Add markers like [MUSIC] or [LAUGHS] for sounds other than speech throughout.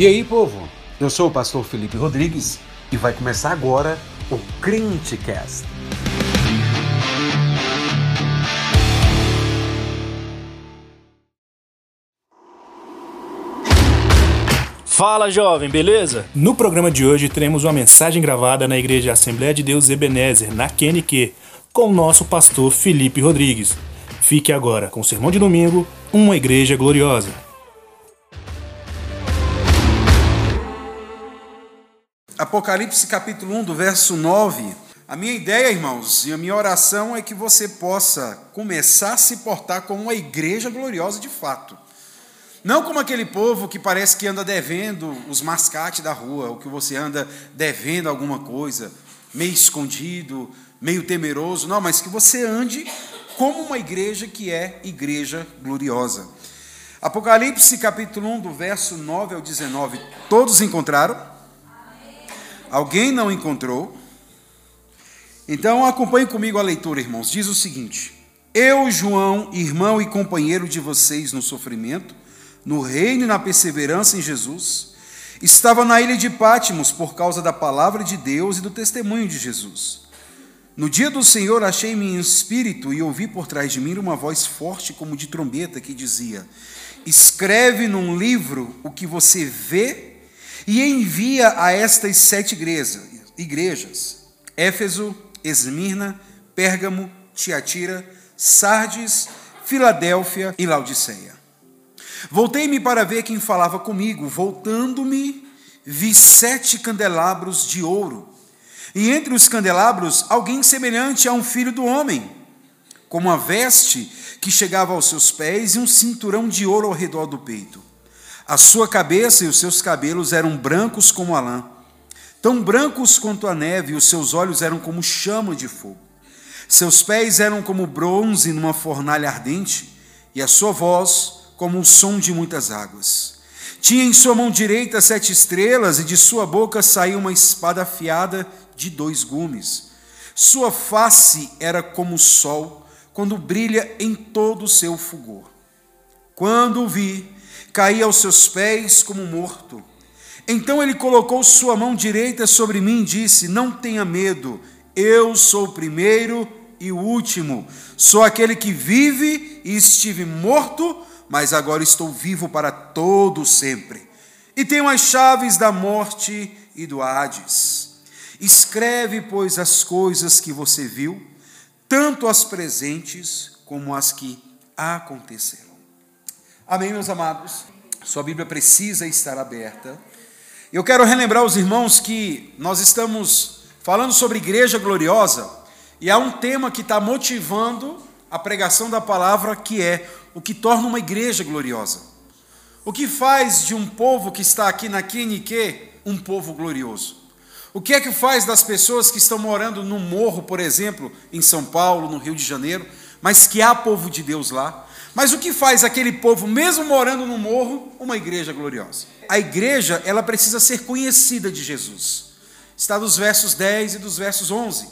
E aí, povo? Eu sou o pastor Felipe Rodrigues e vai começar agora o Crentecast. Fala jovem, beleza? No programa de hoje teremos uma mensagem gravada na Igreja Assembleia de Deus Ebenezer, na QNQ, com o nosso pastor Felipe Rodrigues. Fique agora com o sermão de domingo, Uma Igreja Gloriosa. Apocalipse capítulo 1, do verso 9. A minha ideia, irmãos, e a minha oração é que você possa começar a se portar como uma igreja gloriosa de fato. Não como aquele povo que parece que anda devendo os mascates da rua, ou que você anda devendo alguma coisa, meio escondido, meio temeroso. Não, mas que você ande como uma igreja que é igreja gloriosa. Apocalipse capítulo 1, do verso 9 ao 19. Todos encontraram? Alguém não encontrou? Então acompanhe comigo a leitura, irmãos. Diz o seguinte: Eu, João, irmão e companheiro de vocês no sofrimento, no reino e na perseverança em Jesus, estava na ilha de Pátimos por causa da palavra de Deus e do testemunho de Jesus. No dia do Senhor achei-me em espírito e ouvi por trás de mim uma voz forte como de trombeta que dizia: Escreve num livro o que você vê e envia a estas sete igrejas, igrejas Éfeso, Esmirna, Pérgamo, Tiatira, Sardes, Filadélfia e Laodiceia. Voltei-me para ver quem falava comigo. Voltando-me, vi sete candelabros de ouro. E entre os candelabros, alguém semelhante a um filho do homem, com uma veste que chegava aos seus pés e um cinturão de ouro ao redor do peito. A sua cabeça e os seus cabelos eram brancos como a lã, tão brancos quanto a neve, e os seus olhos eram como chama de fogo. Seus pés eram como bronze numa fornalha ardente, e a sua voz como o som de muitas águas. Tinha em sua mão direita sete estrelas, e de sua boca saía uma espada afiada de dois gumes. Sua face era como o sol, quando brilha em todo o seu fulgor. Quando o vi, caí aos seus pés como morto. Então ele colocou sua mão direita sobre mim e disse: Não tenha medo, eu sou o primeiro e o último. Sou aquele que vive e estive morto, mas agora estou vivo para todo sempre. E tenho as chaves da morte e do Hades. Escreve, pois, as coisas que você viu, tanto as presentes como as que aconteceram. Amém, meus amados? Sua Bíblia precisa estar aberta. Eu quero relembrar os irmãos que nós estamos falando sobre igreja gloriosa e há um tema que está motivando a pregação da palavra que é o que torna uma igreja gloriosa. O que faz de um povo que está aqui na QNQ um povo glorioso? O que é que faz das pessoas que estão morando no morro, por exemplo, em São Paulo, no Rio de Janeiro, mas que há povo de Deus lá? Mas o que faz aquele povo, mesmo morando no morro, uma igreja gloriosa? A igreja, ela precisa ser conhecida de Jesus. Está dos versos 10 e dos versos 11.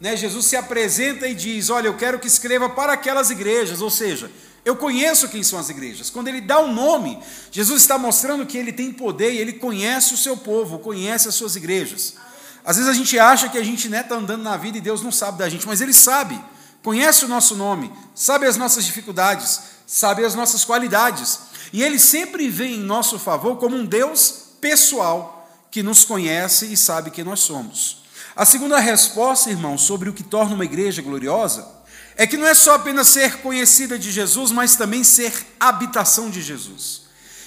Né? Jesus se apresenta e diz: Olha, eu quero que escreva para aquelas igrejas, ou seja, eu conheço quem são as igrejas. Quando ele dá o um nome, Jesus está mostrando que ele tem poder e ele conhece o seu povo, conhece as suas igrejas. Às vezes a gente acha que a gente está né, tá andando na vida e Deus não sabe da gente, mas ele sabe conhece o nosso nome, sabe as nossas dificuldades, sabe as nossas qualidades. E ele sempre vem em nosso favor como um Deus pessoal que nos conhece e sabe quem nós somos. A segunda resposta, irmão, sobre o que torna uma igreja gloriosa, é que não é só apenas ser conhecida de Jesus, mas também ser habitação de Jesus.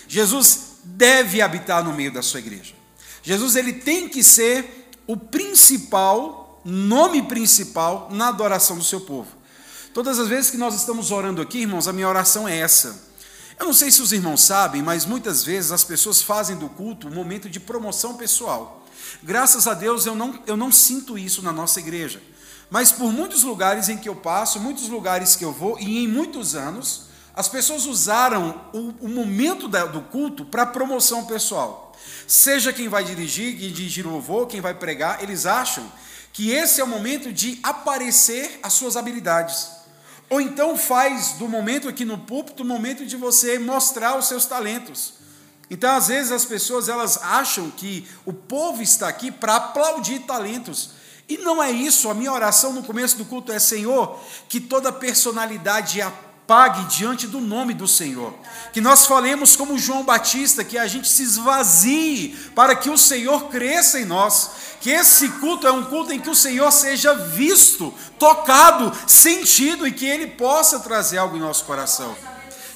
Jesus deve habitar no meio da sua igreja. Jesus ele tem que ser o principal nome principal na adoração do seu povo. Todas as vezes que nós estamos orando aqui, irmãos, a minha oração é essa. Eu não sei se os irmãos sabem, mas muitas vezes as pessoas fazem do culto um momento de promoção pessoal. Graças a Deus eu não, eu não sinto isso na nossa igreja. Mas por muitos lugares em que eu passo, muitos lugares que eu vou, e em muitos anos, as pessoas usaram o, o momento da, do culto para promoção pessoal. Seja quem vai dirigir, quem dirigir o louvor, quem vai pregar, eles acham que esse é o momento de aparecer as suas habilidades. Ou então faz do momento aqui no púlpito o momento de você mostrar os seus talentos. Então, às vezes as pessoas elas acham que o povo está aqui para aplaudir talentos. E não é isso. A minha oração no começo do culto é: Senhor, que toda personalidade apague diante do nome do Senhor. Que nós falemos como João Batista, que a gente se esvazie para que o Senhor cresça em nós. Que esse culto é um culto em que o Senhor seja visto, tocado, sentido e que ele possa trazer algo em nosso coração.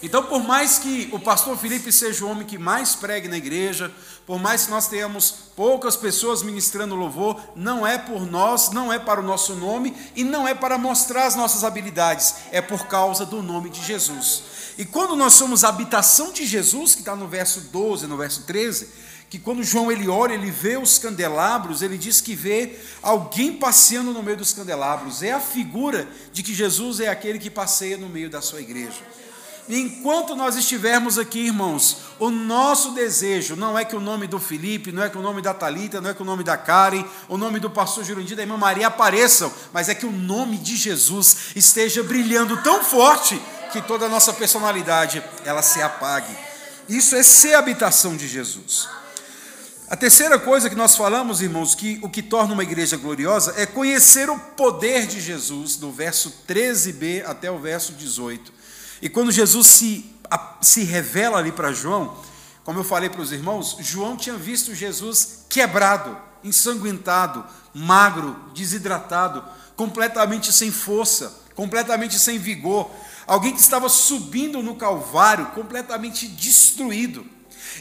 Então, por mais que o pastor Felipe seja o homem que mais pregue na igreja, por mais que nós tenhamos poucas pessoas ministrando louvor, não é por nós, não é para o nosso nome e não é para mostrar as nossas habilidades, é por causa do nome de Jesus. E quando nós somos a habitação de Jesus, que está no verso 12, no verso 13, que quando João ele olha, ele vê os candelabros, ele diz que vê alguém passeando no meio dos candelabros. É a figura de que Jesus é aquele que passeia no meio da sua igreja. E enquanto nós estivermos aqui, irmãos, o nosso desejo não é que o nome do Felipe, não é que o nome da Talita, não é que o nome da Karen, o nome do pastor Jurandir, da irmã Maria apareçam, mas é que o nome de Jesus esteja brilhando tão forte que toda a nossa personalidade ela se apague. Isso é ser habitação de Jesus. A terceira coisa que nós falamos, irmãos, que o que torna uma igreja gloriosa é conhecer o poder de Jesus, do verso 13b até o verso 18. E quando Jesus se, se revela ali para João, como eu falei para os irmãos, João tinha visto Jesus quebrado, ensanguentado, magro, desidratado, completamente sem força, completamente sem vigor. Alguém que estava subindo no Calvário, completamente destruído.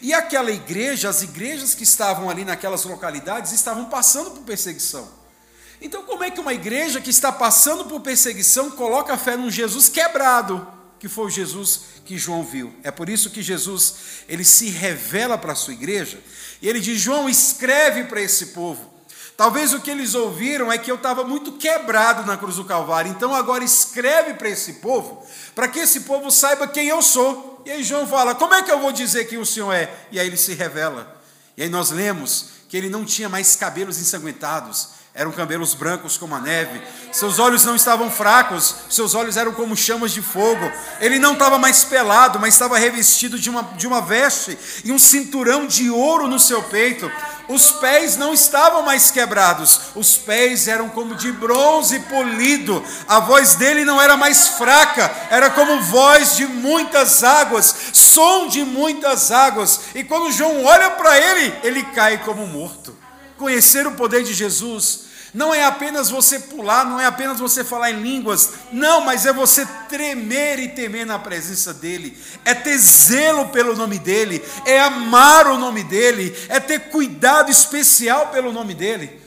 E aquela igreja, as igrejas que estavam ali naquelas localidades, estavam passando por perseguição. Então, como é que uma igreja que está passando por perseguição coloca a fé num Jesus quebrado? que foi o Jesus que João viu. É por isso que Jesus ele se revela para a sua igreja e ele diz: João, escreve para esse povo. Talvez o que eles ouviram é que eu estava muito quebrado na cruz do Calvário. Então agora escreve para esse povo, para que esse povo saiba quem eu sou. E aí João fala: Como é que eu vou dizer quem o Senhor é? E aí ele se revela. E aí nós lemos que ele não tinha mais cabelos ensanguentados, eram cabelos brancos como a neve. Seus olhos não estavam fracos, seus olhos eram como chamas de fogo. Ele não estava mais pelado, mas estava revestido de uma, de uma veste e um cinturão de ouro no seu peito. Os pés não estavam mais quebrados, os pés eram como de bronze polido. A voz dele não era mais fraca, era como voz de muitas águas, som de muitas águas. E quando João olha para ele, ele cai como morto. Conhecer o poder de Jesus não é apenas você pular, não é apenas você falar em línguas, não, mas é você tremer e temer na presença dEle, é ter zelo pelo nome dEle, é amar o nome dEle, é ter cuidado especial pelo nome dEle.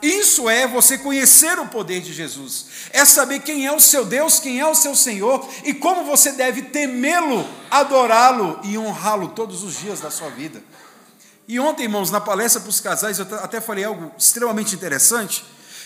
Isso é você conhecer o poder de Jesus, é saber quem é o seu Deus, quem é o seu Senhor e como você deve temê-lo, adorá-lo e honrá-lo todos os dias da sua vida. E ontem, irmãos, na palestra para os casais, eu até falei algo extremamente interessante,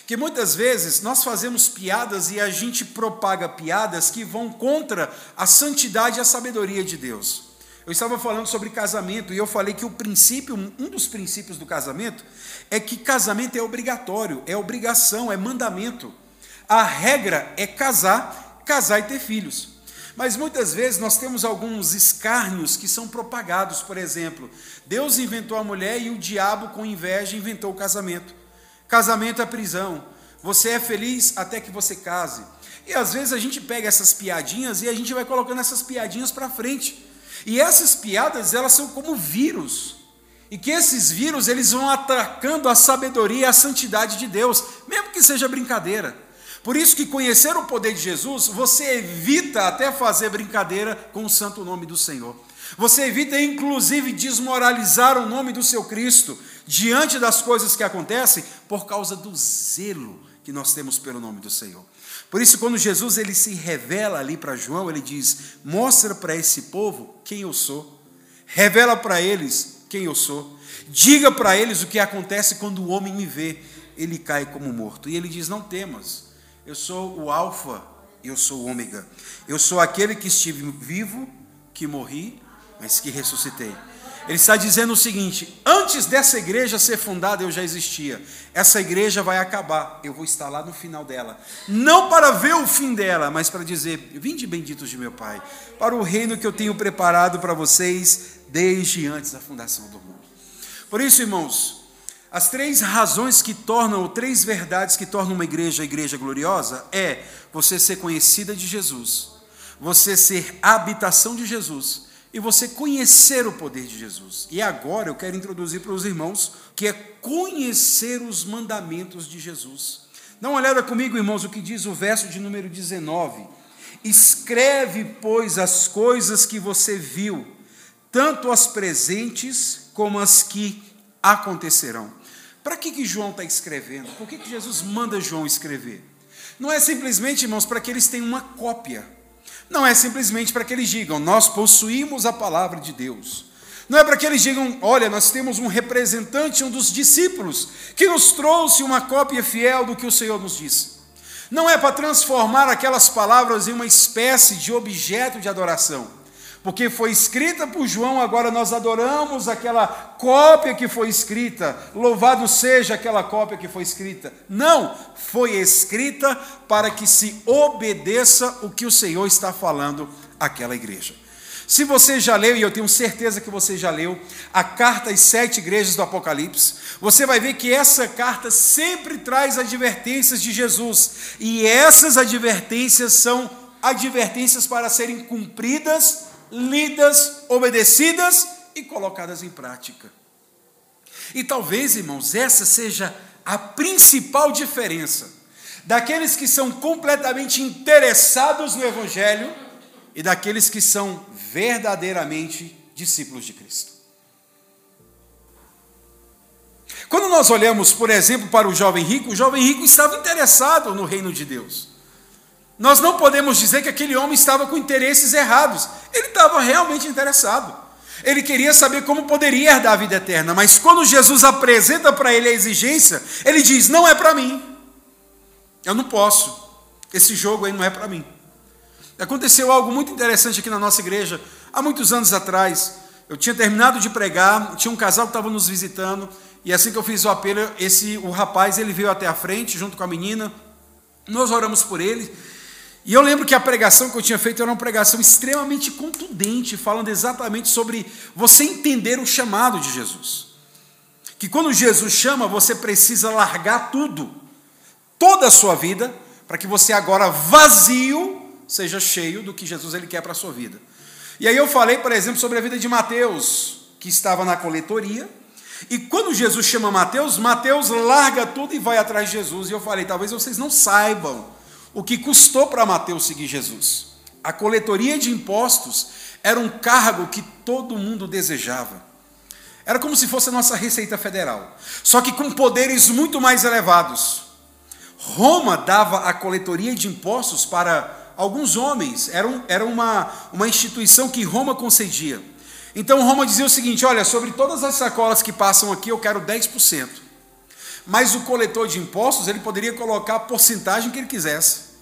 que muitas vezes nós fazemos piadas e a gente propaga piadas que vão contra a santidade e a sabedoria de Deus. Eu estava falando sobre casamento e eu falei que o princípio, um dos princípios do casamento, é que casamento é obrigatório, é obrigação, é mandamento. A regra é casar, casar e ter filhos. Mas muitas vezes nós temos alguns escárnios que são propagados, por exemplo, Deus inventou a mulher e o diabo, com inveja, inventou o casamento. Casamento é prisão. Você é feliz até que você case. E às vezes a gente pega essas piadinhas e a gente vai colocando essas piadinhas para frente. E essas piadas, elas são como vírus. E que esses vírus, eles vão atacando a sabedoria e a santidade de Deus, mesmo que seja brincadeira. Por isso que conhecer o poder de Jesus, você evita até fazer brincadeira com o santo nome do Senhor. Você evita inclusive desmoralizar o nome do seu Cristo diante das coisas que acontecem por causa do zelo que nós temos pelo nome do Senhor. Por isso, quando Jesus ele se revela ali para João, ele diz: Mostra para esse povo quem eu sou, revela para eles quem eu sou, diga para eles o que acontece quando o homem me vê, ele cai como morto. E ele diz: Não temas, eu sou o Alfa, eu sou o Ômega. Eu sou aquele que estive vivo, que morri, mas que ressuscitei. Ele está dizendo o seguinte: antes dessa igreja ser fundada, eu já existia. Essa igreja vai acabar, eu vou estar lá no final dela. Não para ver o fim dela, mas para dizer: Vinde benditos de meu Pai, para o reino que eu tenho preparado para vocês desde antes da fundação do mundo. Por isso, irmãos, as três razões que tornam, ou três verdades que tornam uma igreja a igreja gloriosa é você ser conhecida de Jesus, você ser habitação de Jesus e você conhecer o poder de Jesus. E agora eu quero introduzir para os irmãos que é conhecer os mandamentos de Jesus. Dá uma olhada comigo, irmãos, o que diz o verso de número 19. Escreve, pois, as coisas que você viu, tanto as presentes como as que acontecerão. Para que, que João está escrevendo? Por que, que Jesus manda João escrever? Não é simplesmente, irmãos, para que eles tenham uma cópia não é simplesmente para que eles digam, nós possuímos a palavra de Deus. Não é para que eles digam, olha, nós temos um representante, um dos discípulos, que nos trouxe uma cópia fiel do que o Senhor nos disse. Não é para transformar aquelas palavras em uma espécie de objeto de adoração porque foi escrita por João, agora nós adoramos aquela cópia que foi escrita, louvado seja aquela cópia que foi escrita. Não, foi escrita para que se obedeça o que o Senhor está falando àquela igreja. Se você já leu, e eu tenho certeza que você já leu, a carta às sete igrejas do Apocalipse, você vai ver que essa carta sempre traz advertências de Jesus, e essas advertências são advertências para serem cumpridas lidas, obedecidas e colocadas em prática. E talvez, irmãos, essa seja a principal diferença daqueles que são completamente interessados no Evangelho e daqueles que são verdadeiramente discípulos de Cristo. Quando nós olhamos, por exemplo, para o jovem rico, o jovem rico estava interessado no reino de Deus. Nós não podemos dizer que aquele homem estava com interesses errados. Ele estava realmente interessado. Ele queria saber como poderia herdar a vida eterna, mas quando Jesus apresenta para ele a exigência, ele diz: Não é para mim. Eu não posso. Esse jogo aí não é para mim. Aconteceu algo muito interessante aqui na nossa igreja, há muitos anos atrás. Eu tinha terminado de pregar, tinha um casal que estava nos visitando, e assim que eu fiz o apelo, esse o rapaz ele veio até a frente junto com a menina. Nós oramos por ele, e eu lembro que a pregação que eu tinha feito era uma pregação extremamente contundente, falando exatamente sobre você entender o chamado de Jesus. Que quando Jesus chama, você precisa largar tudo, toda a sua vida, para que você agora vazio seja cheio do que Jesus ele quer para a sua vida. E aí eu falei, por exemplo, sobre a vida de Mateus, que estava na coletoria, e quando Jesus chama Mateus, Mateus larga tudo e vai atrás de Jesus. E eu falei, talvez vocês não saibam o que custou para Mateus seguir Jesus. A coletoria de impostos era um cargo que todo mundo desejava. Era como se fosse a nossa Receita Federal, só que com poderes muito mais elevados. Roma dava a coletoria de impostos para alguns homens, era, um, era uma, uma instituição que Roma concedia. Então Roma dizia o seguinte: olha, sobre todas as sacolas que passam aqui, eu quero 10%. Mas o coletor de impostos, ele poderia colocar a porcentagem que ele quisesse.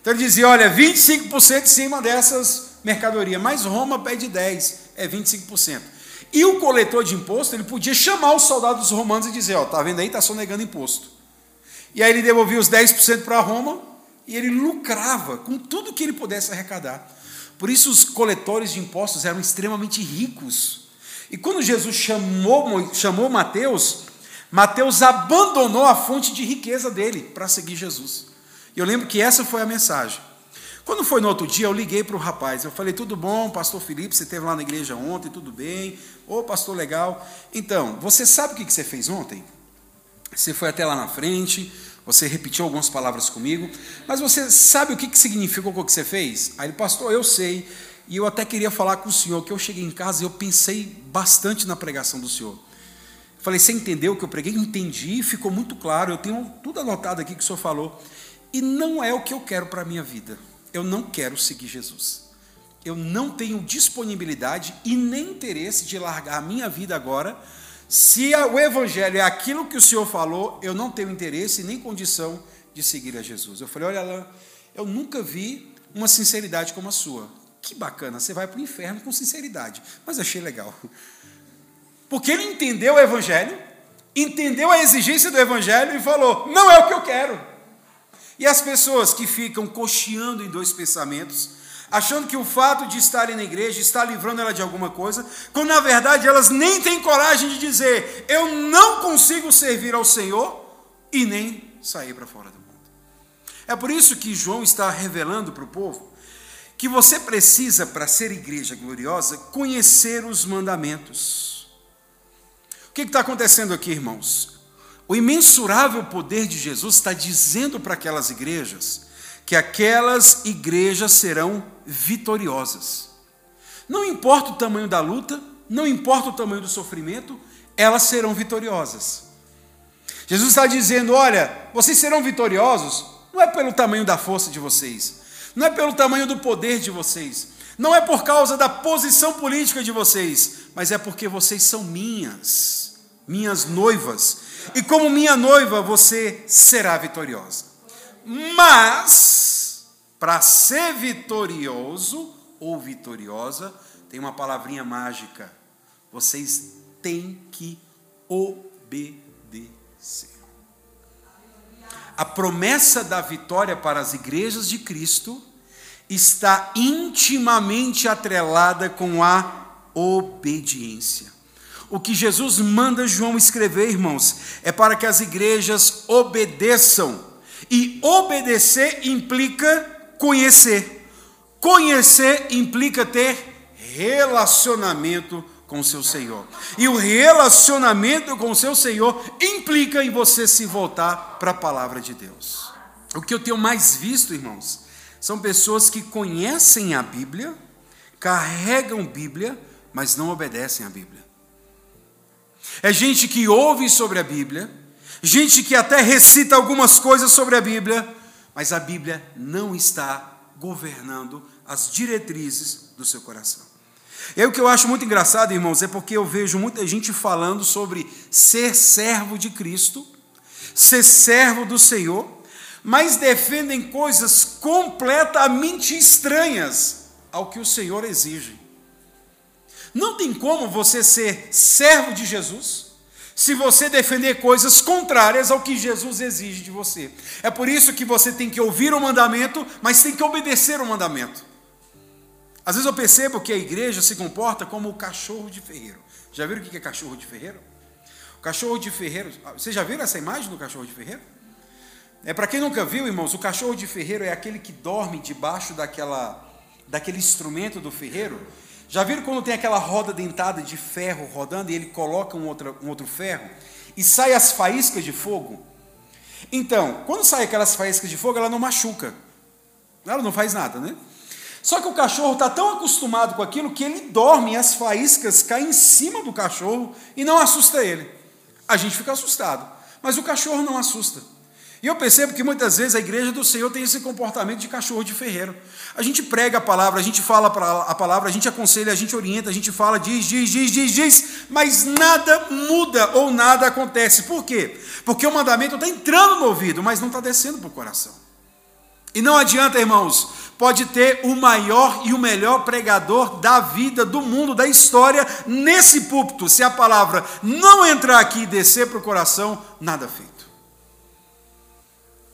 Então ele dizia, olha, 25% em cima dessas mercadorias, mas Roma pede 10, é 25%. E o coletor de imposto, ele podia chamar os soldados romanos e dizer, ó, tá vendo aí, está sonegando imposto. E aí ele devolvia os 10% para Roma e ele lucrava com tudo que ele pudesse arrecadar. Por isso os coletores de impostos eram extremamente ricos. E quando Jesus chamou, chamou Mateus, Mateus abandonou a fonte de riqueza dele para seguir Jesus. E eu lembro que essa foi a mensagem. Quando foi no outro dia, eu liguei para o rapaz. Eu falei: tudo bom, pastor Felipe? Você esteve lá na igreja ontem, tudo bem? Ô, pastor, legal. Então, você sabe o que você fez ontem? Você foi até lá na frente, você repetiu algumas palavras comigo, mas você sabe o que significou o que você fez? Aí ele, pastor, eu sei. E eu até queria falar com o senhor, que eu cheguei em casa e eu pensei bastante na pregação do senhor. Falei, você entendeu o que eu preguei? Entendi, ficou muito claro. Eu tenho tudo anotado aqui que o senhor falou. E não é o que eu quero para a minha vida. Eu não quero seguir Jesus. Eu não tenho disponibilidade e nem interesse de largar a minha vida agora. Se o Evangelho é aquilo que o Senhor falou, eu não tenho interesse nem condição de seguir a Jesus. Eu falei: olha, Alain, eu nunca vi uma sinceridade como a sua. Que bacana, você vai para o inferno com sinceridade. Mas achei legal. Porque ele entendeu o evangelho, entendeu a exigência do evangelho e falou: "Não é o que eu quero". E as pessoas que ficam cocheando em dois pensamentos, achando que o fato de estarem na igreja está livrando ela de alguma coisa, quando na verdade elas nem têm coragem de dizer: "Eu não consigo servir ao Senhor" e nem sair para fora do mundo. É por isso que João está revelando para o povo que você precisa, para ser igreja gloriosa, conhecer os mandamentos. O que está acontecendo aqui, irmãos? O imensurável poder de Jesus está dizendo para aquelas igrejas que aquelas igrejas serão vitoriosas. Não importa o tamanho da luta, não importa o tamanho do sofrimento, elas serão vitoriosas. Jesus está dizendo: olha, vocês serão vitoriosos, não é pelo tamanho da força de vocês, não é pelo tamanho do poder de vocês, não é por causa da posição política de vocês, mas é porque vocês são minhas, minhas noivas, e como minha noiva você será vitoriosa. Mas, para ser vitorioso ou vitoriosa, tem uma palavrinha mágica: vocês têm que obedecer. A promessa da vitória para as igrejas de Cristo está intimamente atrelada com a obediência. O que Jesus manda João escrever, irmãos, é para que as igrejas obedeçam. E obedecer implica conhecer. Conhecer implica ter relacionamento com o seu Senhor. E o relacionamento com o seu Senhor implica em você se voltar para a palavra de Deus. O que eu tenho mais visto, irmãos, são pessoas que conhecem a Bíblia, carregam Bíblia, mas não obedecem à Bíblia. É gente que ouve sobre a Bíblia, gente que até recita algumas coisas sobre a Bíblia, mas a Bíblia não está governando as diretrizes do seu coração. E aí o que eu acho muito engraçado, irmãos, é porque eu vejo muita gente falando sobre ser servo de Cristo, ser servo do Senhor, mas defendem coisas completamente estranhas ao que o Senhor exige. Não tem como você ser servo de Jesus se você defender coisas contrárias ao que Jesus exige de você. É por isso que você tem que ouvir o mandamento, mas tem que obedecer o mandamento. Às vezes eu percebo que a igreja se comporta como o cachorro de ferreiro. Já viram o que é cachorro de ferreiro? O cachorro de ferreiro, vocês já viram essa imagem do cachorro de ferreiro? É para quem nunca viu, irmãos, o cachorro de ferreiro é aquele que dorme debaixo daquela, daquele instrumento do ferreiro. Já viram quando tem aquela roda dentada de ferro rodando e ele coloca um outro, um outro ferro e sai as faíscas de fogo? Então, quando sai aquelas faíscas de fogo, ela não machuca. Ela não faz nada, né? Só que o cachorro está tão acostumado com aquilo que ele dorme e as faíscas caem em cima do cachorro e não assusta ele. A gente fica assustado, mas o cachorro não assusta. E eu percebo que muitas vezes a igreja do Senhor tem esse comportamento de cachorro de ferreiro. A gente prega a palavra, a gente fala a palavra, a gente aconselha, a gente orienta, a gente fala, diz, diz, diz, diz, diz, mas nada muda ou nada acontece. Por quê? Porque o mandamento está entrando no ouvido, mas não está descendo para o coração. E não adianta, irmãos, pode ter o maior e o melhor pregador da vida, do mundo, da história, nesse púlpito. Se a palavra não entrar aqui e descer para o coração, nada feito.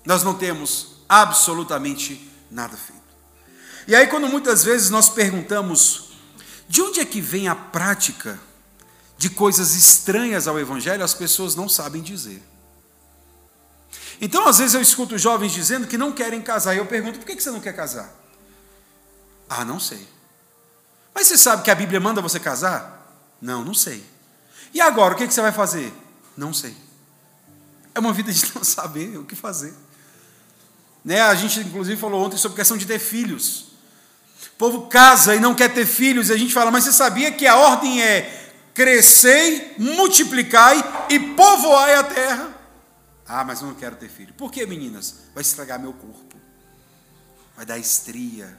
Nós não temos absolutamente nada feito. E aí, quando muitas vezes nós perguntamos de onde é que vem a prática de coisas estranhas ao Evangelho, as pessoas não sabem dizer. Então, às vezes, eu escuto jovens dizendo que não querem casar. E eu pergunto: por que você não quer casar? Ah, não sei. Mas você sabe que a Bíblia manda você casar? Não, não sei. E agora, o que você vai fazer? Não sei. É uma vida de não saber o que fazer. Né? A gente, inclusive, falou ontem sobre a questão de ter filhos. O povo casa e não quer ter filhos, e a gente fala, mas você sabia que a ordem é crescei, multiplicai e povoai a terra? Ah, mas eu não quero ter filho. Por que, meninas? Vai estragar meu corpo. Vai dar estria.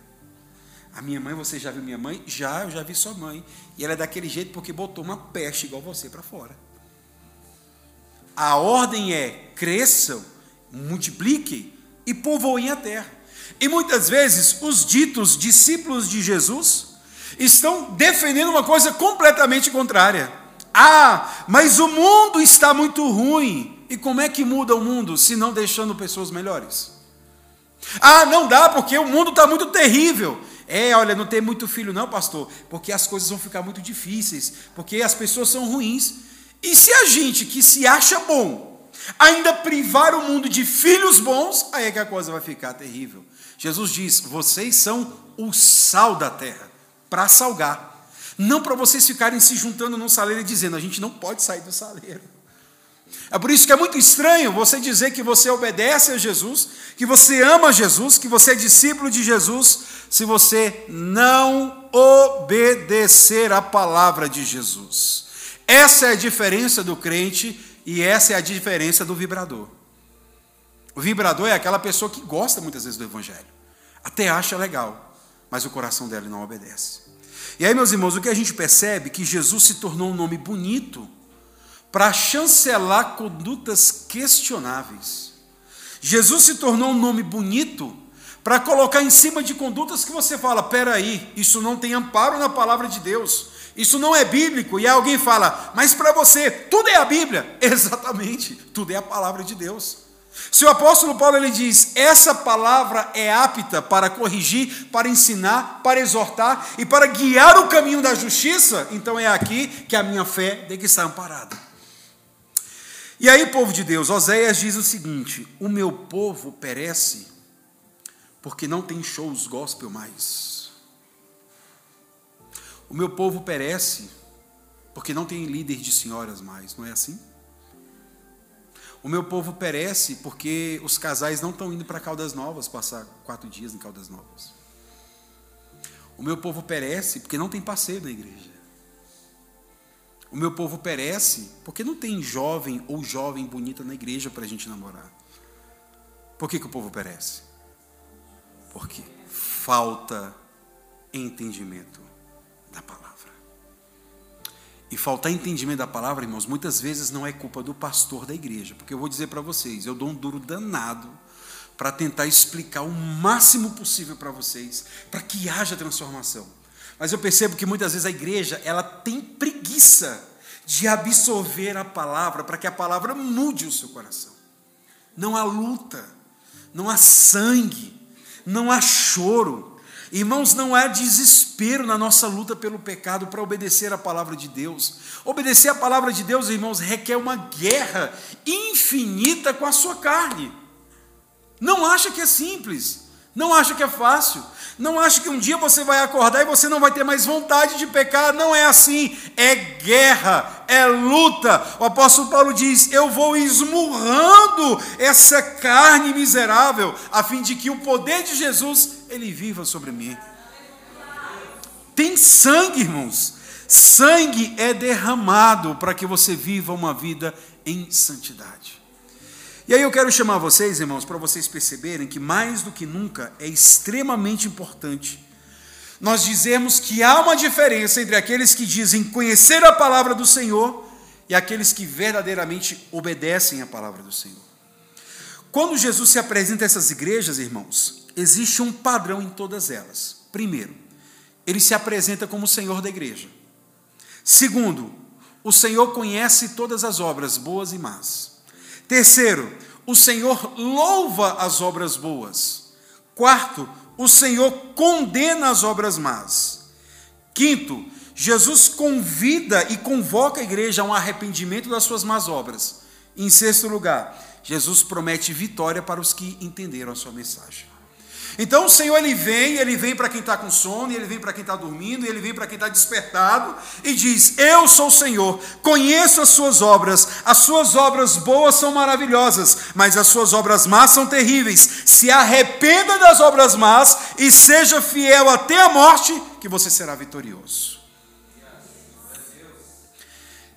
A minha mãe, você já viu minha mãe? Já, eu já vi sua mãe. E ela é daquele jeito porque botou uma peste igual você para fora. A ordem é: cresçam, multipliquem e povoem a terra. E muitas vezes os ditos discípulos de Jesus estão defendendo uma coisa completamente contrária. Ah, mas o mundo está muito ruim. E como é que muda o mundo se não deixando pessoas melhores? Ah, não dá porque o mundo está muito terrível. É, olha, não tem muito filho, não, pastor, porque as coisas vão ficar muito difíceis, porque as pessoas são ruins. E se a gente que se acha bom ainda privar o mundo de filhos bons, aí é que a coisa vai ficar terrível. Jesus diz: vocês são o sal da terra, para salgar. Não para vocês ficarem se juntando num saleiro e dizendo, a gente não pode sair do saleiro. É por isso que é muito estranho você dizer que você obedece a Jesus, que você ama Jesus, que você é discípulo de Jesus, se você não obedecer a palavra de Jesus. Essa é a diferença do crente e essa é a diferença do vibrador. O vibrador é aquela pessoa que gosta muitas vezes do evangelho, até acha legal, mas o coração dela não obedece. E aí, meus irmãos, o que a gente percebe é que Jesus se tornou um nome bonito para chancelar condutas questionáveis. Jesus se tornou um nome bonito para colocar em cima de condutas que você fala: peraí, isso não tem amparo na palavra de Deus, isso não é bíblico. E alguém fala: mas para você, tudo é a Bíblia. [LAUGHS] Exatamente, tudo é a palavra de Deus. Se o apóstolo Paulo ele diz: essa palavra é apta para corrigir, para ensinar, para exortar e para guiar o caminho da justiça, então é aqui que a minha fé tem que estar amparada. E aí, povo de Deus, Oséias diz o seguinte: o meu povo perece porque não tem shows gospel mais. O meu povo perece porque não tem líder de senhoras mais, não é assim? O meu povo perece porque os casais não estão indo para Caldas Novas passar quatro dias em Caldas Novas. O meu povo perece porque não tem parceiro na igreja. O meu povo perece porque não tem jovem ou jovem bonita na igreja para a gente namorar. Por que, que o povo perece? Porque falta entendimento da palavra. E faltar entendimento da palavra, irmãos, muitas vezes não é culpa do pastor da igreja, porque eu vou dizer para vocês, eu dou um duro danado para tentar explicar o máximo possível para vocês, para que haja transformação. Mas eu percebo que muitas vezes a igreja, ela tem preguiça de absorver a palavra para que a palavra mude o seu coração. Não há luta, não há sangue, não há choro, Irmãos, não há desespero na nossa luta pelo pecado para obedecer a palavra de Deus. Obedecer a palavra de Deus, irmãos, requer uma guerra infinita com a sua carne. Não acha que é simples, não acha que é fácil, não acha que um dia você vai acordar e você não vai ter mais vontade de pecar. Não é assim. É guerra, é luta. O apóstolo Paulo diz: Eu vou esmurrando essa carne miserável, a fim de que o poder de Jesus ele viva sobre mim. Tem sangue, irmãos. Sangue é derramado para que você viva uma vida em santidade. E aí eu quero chamar vocês, irmãos, para vocês perceberem que mais do que nunca é extremamente importante nós dizemos que há uma diferença entre aqueles que dizem conhecer a palavra do Senhor e aqueles que verdadeiramente obedecem a palavra do Senhor. Quando Jesus se apresenta a essas igrejas, irmãos, existe um padrão em todas elas. Primeiro, ele se apresenta como o Senhor da igreja. Segundo, o Senhor conhece todas as obras boas e más. Terceiro, o Senhor louva as obras boas. Quarto, o Senhor condena as obras más. Quinto, Jesus convida e convoca a igreja a um arrependimento das suas más obras. Em sexto lugar, Jesus promete vitória para os que entenderam a sua mensagem. Então o Senhor ele vem, ele vem para quem está com sono, ele vem para quem está dormindo, ele vem para quem está despertado e diz: Eu sou o Senhor, conheço as suas obras, as suas obras boas são maravilhosas, mas as suas obras más são terríveis. Se arrependa das obras más e seja fiel até a morte, que você será vitorioso.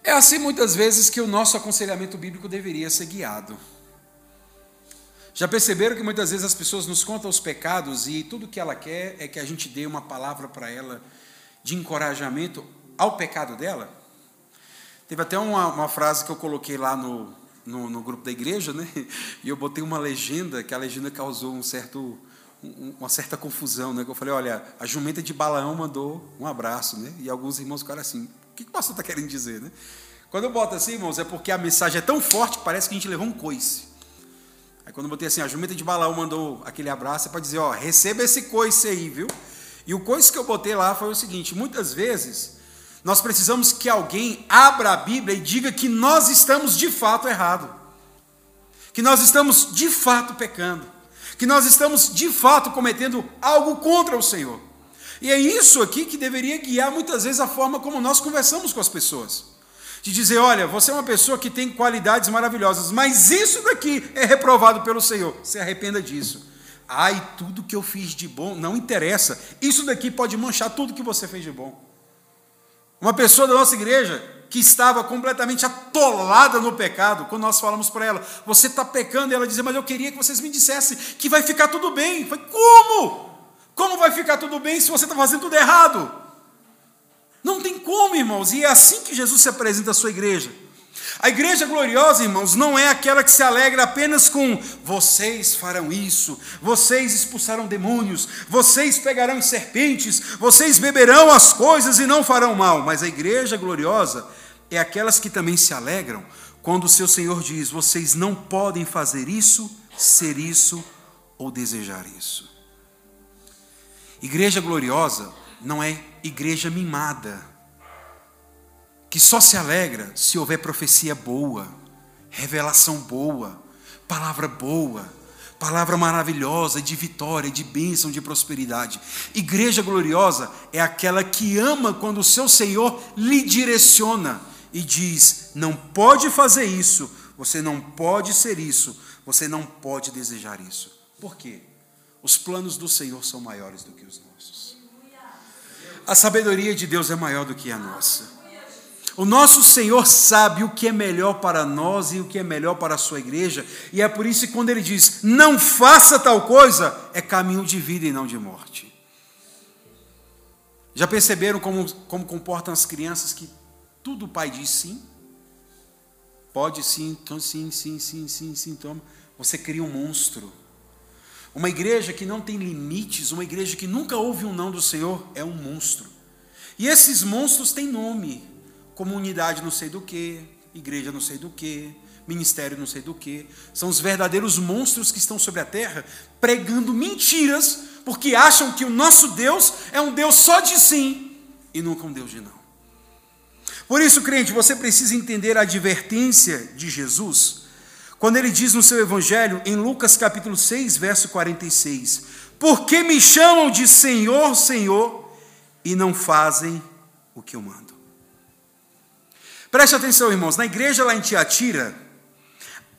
É assim muitas vezes que o nosso aconselhamento bíblico deveria ser guiado. Já perceberam que muitas vezes as pessoas nos contam os pecados e tudo que ela quer é que a gente dê uma palavra para ela de encorajamento ao pecado dela? Teve até uma, uma frase que eu coloquei lá no, no, no, grupo da igreja, né? E eu botei uma legenda, que a legenda causou um certo, um, uma certa confusão, né? Que eu falei, olha, a jumenta de Balaão mandou um abraço, né? E alguns irmãos ficaram assim, O que o pastor está querendo dizer, né? Quando eu boto assim, irmãos, é porque a mensagem é tão forte que parece que a gente levou um coice. Aí quando eu botei assim, a jumenta de Balaão mandou aquele abraço, é para dizer, ó, receba esse coice aí, viu? E o coice que eu botei lá foi o seguinte, muitas vezes nós precisamos que alguém abra a Bíblia e diga que nós estamos de fato errado. Que nós estamos de fato pecando. Que nós estamos de fato cometendo algo contra o Senhor. E é isso aqui que deveria guiar muitas vezes a forma como nós conversamos com as pessoas. De dizer, olha, você é uma pessoa que tem qualidades maravilhosas, mas isso daqui é reprovado pelo Senhor. Se arrependa disso. Ai, tudo que eu fiz de bom não interessa. Isso daqui pode manchar tudo que você fez de bom. Uma pessoa da nossa igreja que estava completamente atolada no pecado, quando nós falamos para ela, você está pecando, e ela dizia, mas eu queria que vocês me dissessem que vai ficar tudo bem. Foi como? Como vai ficar tudo bem se você está fazendo tudo errado? Não tem como, irmãos, e é assim que Jesus se apresenta à sua igreja. A igreja gloriosa, irmãos, não é aquela que se alegra apenas com vocês farão isso, vocês expulsarão demônios, vocês pegarão serpentes, vocês beberão as coisas e não farão mal. Mas a igreja gloriosa é aquelas que também se alegram quando o seu Senhor diz: vocês não podem fazer isso, ser isso ou desejar isso. Igreja gloriosa não é igreja mimada, que só se alegra se houver profecia boa, revelação boa, palavra boa, palavra maravilhosa de vitória, de bênção, de prosperidade. Igreja gloriosa é aquela que ama quando o seu Senhor lhe direciona e diz: não pode fazer isso, você não pode ser isso, você não pode desejar isso. Por quê? Os planos do Senhor são maiores do que os nossos. A sabedoria de Deus é maior do que a nossa. O nosso Senhor sabe o que é melhor para nós e o que é melhor para a sua igreja, e é por isso que quando ele diz, não faça tal coisa, é caminho de vida e não de morte. Já perceberam como, como comportam as crianças que tudo o pai diz sim? Pode sim, então sim, sim, sim, sim, sim, toma. Você cria um monstro. Uma igreja que não tem limites, uma igreja que nunca ouve um não do Senhor, é um monstro. E esses monstros têm nome: comunidade não sei do que, igreja não sei do que, ministério não sei do que. São os verdadeiros monstros que estão sobre a terra pregando mentiras, porque acham que o nosso Deus é um Deus só de sim e nunca um Deus de não. Por isso, crente, você precisa entender a advertência de Jesus quando ele diz no seu evangelho, em Lucas capítulo 6, verso 46, por que me chamam de Senhor, Senhor, e não fazem o que eu mando? Preste atenção, irmãos, na igreja lá em Tiatira,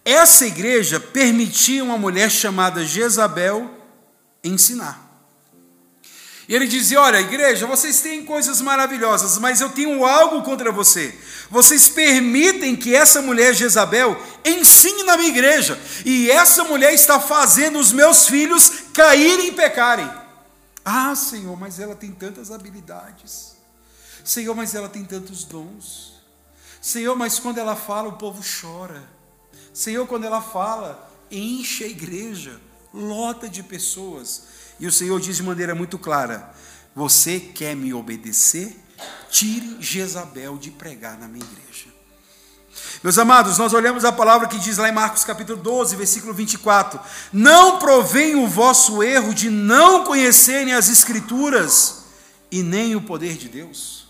essa igreja permitia uma mulher chamada Jezabel ensinar. E ele dizia: Olha, igreja, vocês têm coisas maravilhosas, mas eu tenho algo contra você. Vocês permitem que essa mulher Jezabel ensine na minha igreja, e essa mulher está fazendo os meus filhos caírem e pecarem. Ah, Senhor, mas ela tem tantas habilidades. Senhor, mas ela tem tantos dons. Senhor, mas quando ela fala, o povo chora. Senhor, quando ela fala, enche a igreja, lota de pessoas. E o Senhor diz de maneira muito clara: Você quer me obedecer? Tire Jezabel de pregar na minha igreja. Meus amados, nós olhamos a palavra que diz lá em Marcos capítulo 12, versículo 24: Não provém o vosso erro de não conhecerem as Escrituras e nem o poder de Deus.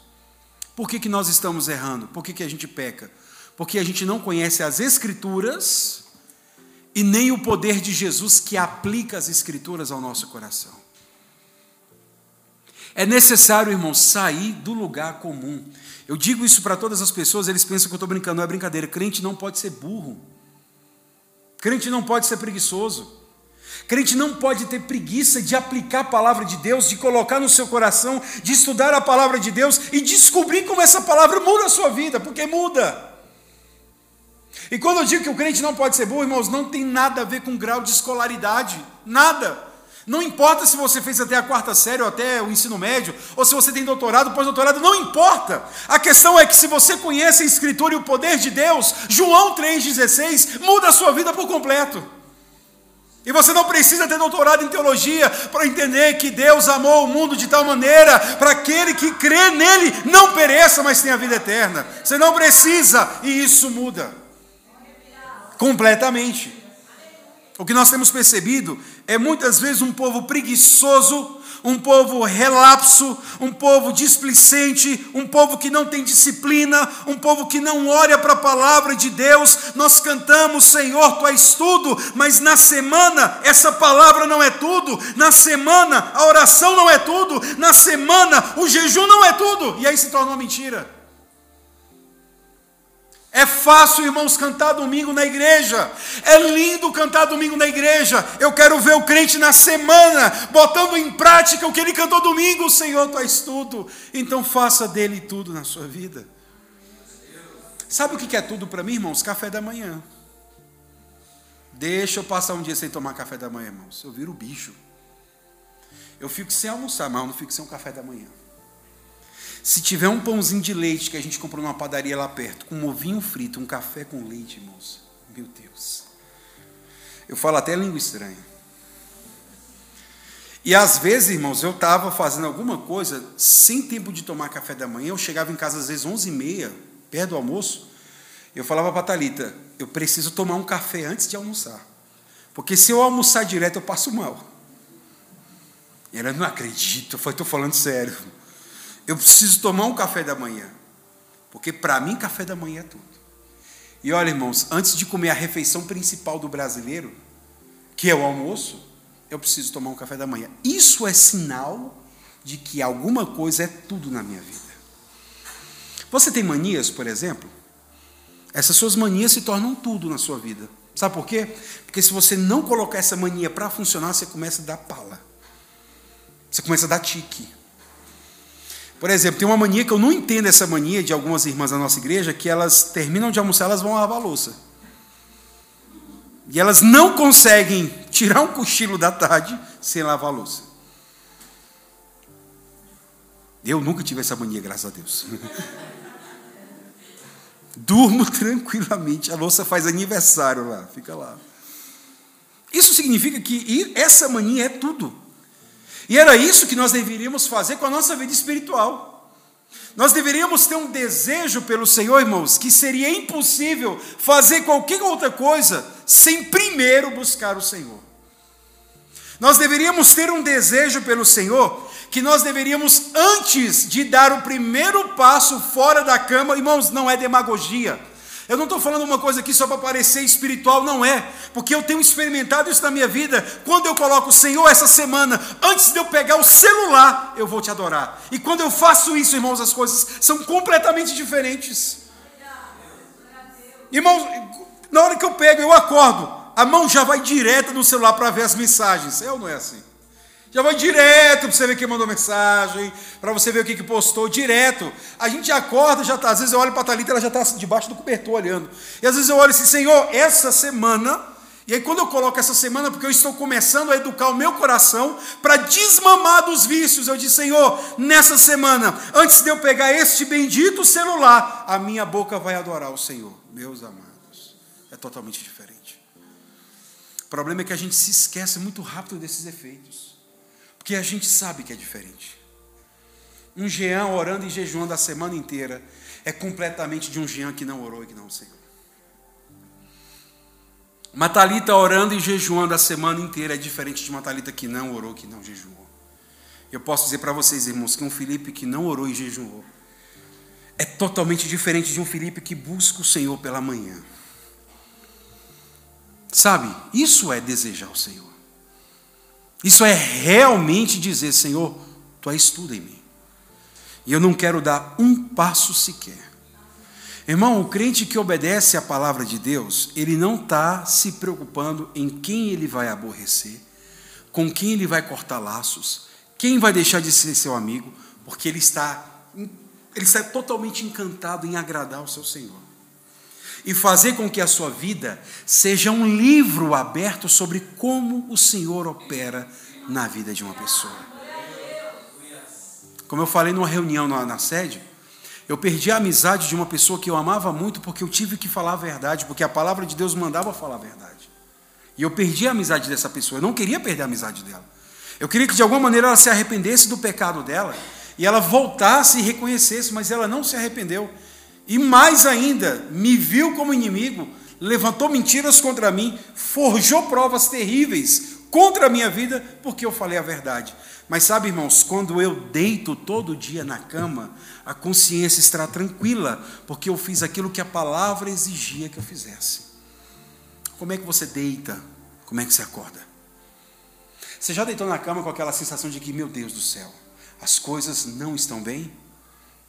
Por que, que nós estamos errando? Por que, que a gente peca? Porque a gente não conhece as Escrituras e nem o poder de Jesus que aplica as Escrituras ao nosso coração. É necessário, irmão, sair do lugar comum. Eu digo isso para todas as pessoas, eles pensam que eu estou brincando, não é brincadeira. Crente não pode ser burro. Crente não pode ser preguiçoso. Crente não pode ter preguiça de aplicar a palavra de Deus, de colocar no seu coração, de estudar a palavra de Deus e descobrir como essa palavra muda a sua vida, porque muda. E quando eu digo que o crente não pode ser burro, irmãos, não tem nada a ver com grau de escolaridade. Nada. Não importa se você fez até a quarta série ou até o ensino médio, ou se você tem doutorado, pós-doutorado, não importa. A questão é que se você conhece a Escritura e o poder de Deus, João 3,16 muda a sua vida por completo. E você não precisa ter doutorado em teologia para entender que Deus amou o mundo de tal maneira para aquele que crê nele não pereça, mas tenha vida eterna. Você não precisa, e isso muda completamente. O que nós temos percebido é muitas vezes um povo preguiçoso um povo relapso, um povo displicente, um povo que não tem disciplina, um povo que não olha para a palavra de Deus. Nós cantamos, Senhor, tu és tudo, mas na semana essa palavra não é tudo, na semana a oração não é tudo, na semana o jejum não é tudo, e aí se torna uma mentira. É fácil, irmãos, cantar domingo na igreja. É lindo cantar domingo na igreja. Eu quero ver o crente na semana, botando em prática o que ele cantou domingo. Senhor, tu és tudo. Então faça dele tudo na sua vida. Sabe o que é tudo para mim, irmãos? Café da manhã. Deixa eu passar um dia sem tomar café da manhã, irmãos. Eu viro bicho. Eu fico sem almoçar, mas eu não fico sem um café da manhã. Se tiver um pãozinho de leite que a gente comprou numa padaria lá perto, com um ovinho frito, um café com leite, irmãos, meu Deus. Eu falo até língua estranha. E às vezes, irmãos, eu estava fazendo alguma coisa sem tempo de tomar café da manhã. Eu chegava em casa às vezes 11 e meia, perto do almoço. Eu falava para a Thalita, eu preciso tomar um café antes de almoçar. Porque se eu almoçar direto, eu passo mal. E ela, não acredito, eu estou falando sério. Eu preciso tomar um café da manhã. Porque para mim, café da manhã é tudo. E olha, irmãos, antes de comer a refeição principal do brasileiro, que é o almoço, eu preciso tomar um café da manhã. Isso é sinal de que alguma coisa é tudo na minha vida. Você tem manias, por exemplo? Essas suas manias se tornam tudo na sua vida. Sabe por quê? Porque se você não colocar essa mania para funcionar, você começa a dar pala. Você começa a dar tique. Por exemplo, tem uma mania que eu não entendo essa mania de algumas irmãs da nossa igreja, que elas terminam de almoçar, elas vão lavar a louça. E elas não conseguem tirar um cochilo da tarde sem lavar a louça. Eu nunca tive essa mania, graças a Deus. [LAUGHS] Durmo tranquilamente, a louça faz aniversário lá, fica lá. Isso significa que essa mania é tudo. E era isso que nós deveríamos fazer com a nossa vida espiritual. Nós deveríamos ter um desejo pelo Senhor, irmãos, que seria impossível fazer qualquer outra coisa sem primeiro buscar o Senhor. Nós deveríamos ter um desejo pelo Senhor, que nós deveríamos, antes de dar o primeiro passo fora da cama, irmãos, não é demagogia eu não estou falando uma coisa aqui só para parecer espiritual, não é, porque eu tenho experimentado isso na minha vida. Quando eu coloco o Senhor essa semana, antes de eu pegar o celular, eu vou te adorar. E quando eu faço isso, irmãos, as coisas são completamente diferentes. Irmãos, na hora que eu pego, eu acordo, a mão já vai direto no celular para ver as mensagens. É ou não é assim? Já vai direto para você ver quem mandou mensagem, para você ver o que, que postou, direto. A gente acorda, já tá, às vezes eu olho para a Thalita, ela já está debaixo do cobertor olhando. E às vezes eu olho assim, Senhor, essa semana, e aí quando eu coloco essa semana, porque eu estou começando a educar o meu coração para desmamar dos vícios, eu disse, Senhor, nessa semana, antes de eu pegar este bendito celular, a minha boca vai adorar o Senhor. Meus amados, é totalmente diferente. O problema é que a gente se esquece muito rápido desses efeitos. Porque a gente sabe que é diferente. Um Jean orando e jejuando a semana inteira é completamente de um Jean que não orou e que não Senhor. Uma Talita orando e jejuando a semana inteira é diferente de uma Talita que não orou, que não jejuou. Eu posso dizer para vocês, irmãos, que um Felipe que não orou e jejuou é totalmente diferente de um Felipe que busca o Senhor pela manhã. Sabe? Isso é desejar o Senhor. Isso é realmente dizer: Senhor, tu és tudo em mim. E eu não quero dar um passo sequer. Irmão, o crente que obedece à palavra de Deus, ele não está se preocupando em quem ele vai aborrecer, com quem ele vai cortar laços, quem vai deixar de ser seu amigo, porque ele está, ele está totalmente encantado em agradar o seu Senhor. E fazer com que a sua vida seja um livro aberto sobre como o Senhor opera na vida de uma pessoa. Como eu falei numa reunião na, na sede, eu perdi a amizade de uma pessoa que eu amava muito porque eu tive que falar a verdade, porque a palavra de Deus mandava falar a verdade. E eu perdi a amizade dessa pessoa. Eu não queria perder a amizade dela. Eu queria que de alguma maneira ela se arrependesse do pecado dela e ela voltasse e reconhecesse, mas ela não se arrependeu. E mais ainda, me viu como inimigo, levantou mentiras contra mim, forjou provas terríveis contra a minha vida, porque eu falei a verdade. Mas sabe, irmãos, quando eu deito todo dia na cama, a consciência está tranquila, porque eu fiz aquilo que a palavra exigia que eu fizesse. Como é que você deita? Como é que você acorda? Você já deitou na cama com aquela sensação de que, meu Deus do céu, as coisas não estão bem?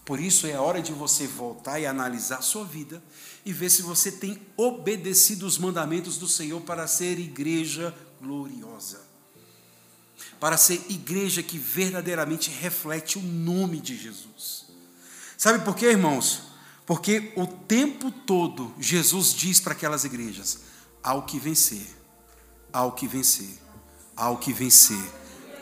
Por isso é hora de você voltar e analisar a sua vida e ver se você tem obedecido os mandamentos do Senhor para ser igreja gloriosa. Para ser igreja que verdadeiramente reflete o nome de Jesus. Sabe por quê, irmãos? Porque o tempo todo Jesus diz para aquelas igrejas: ao que vencer, ao que vencer, ao que vencer,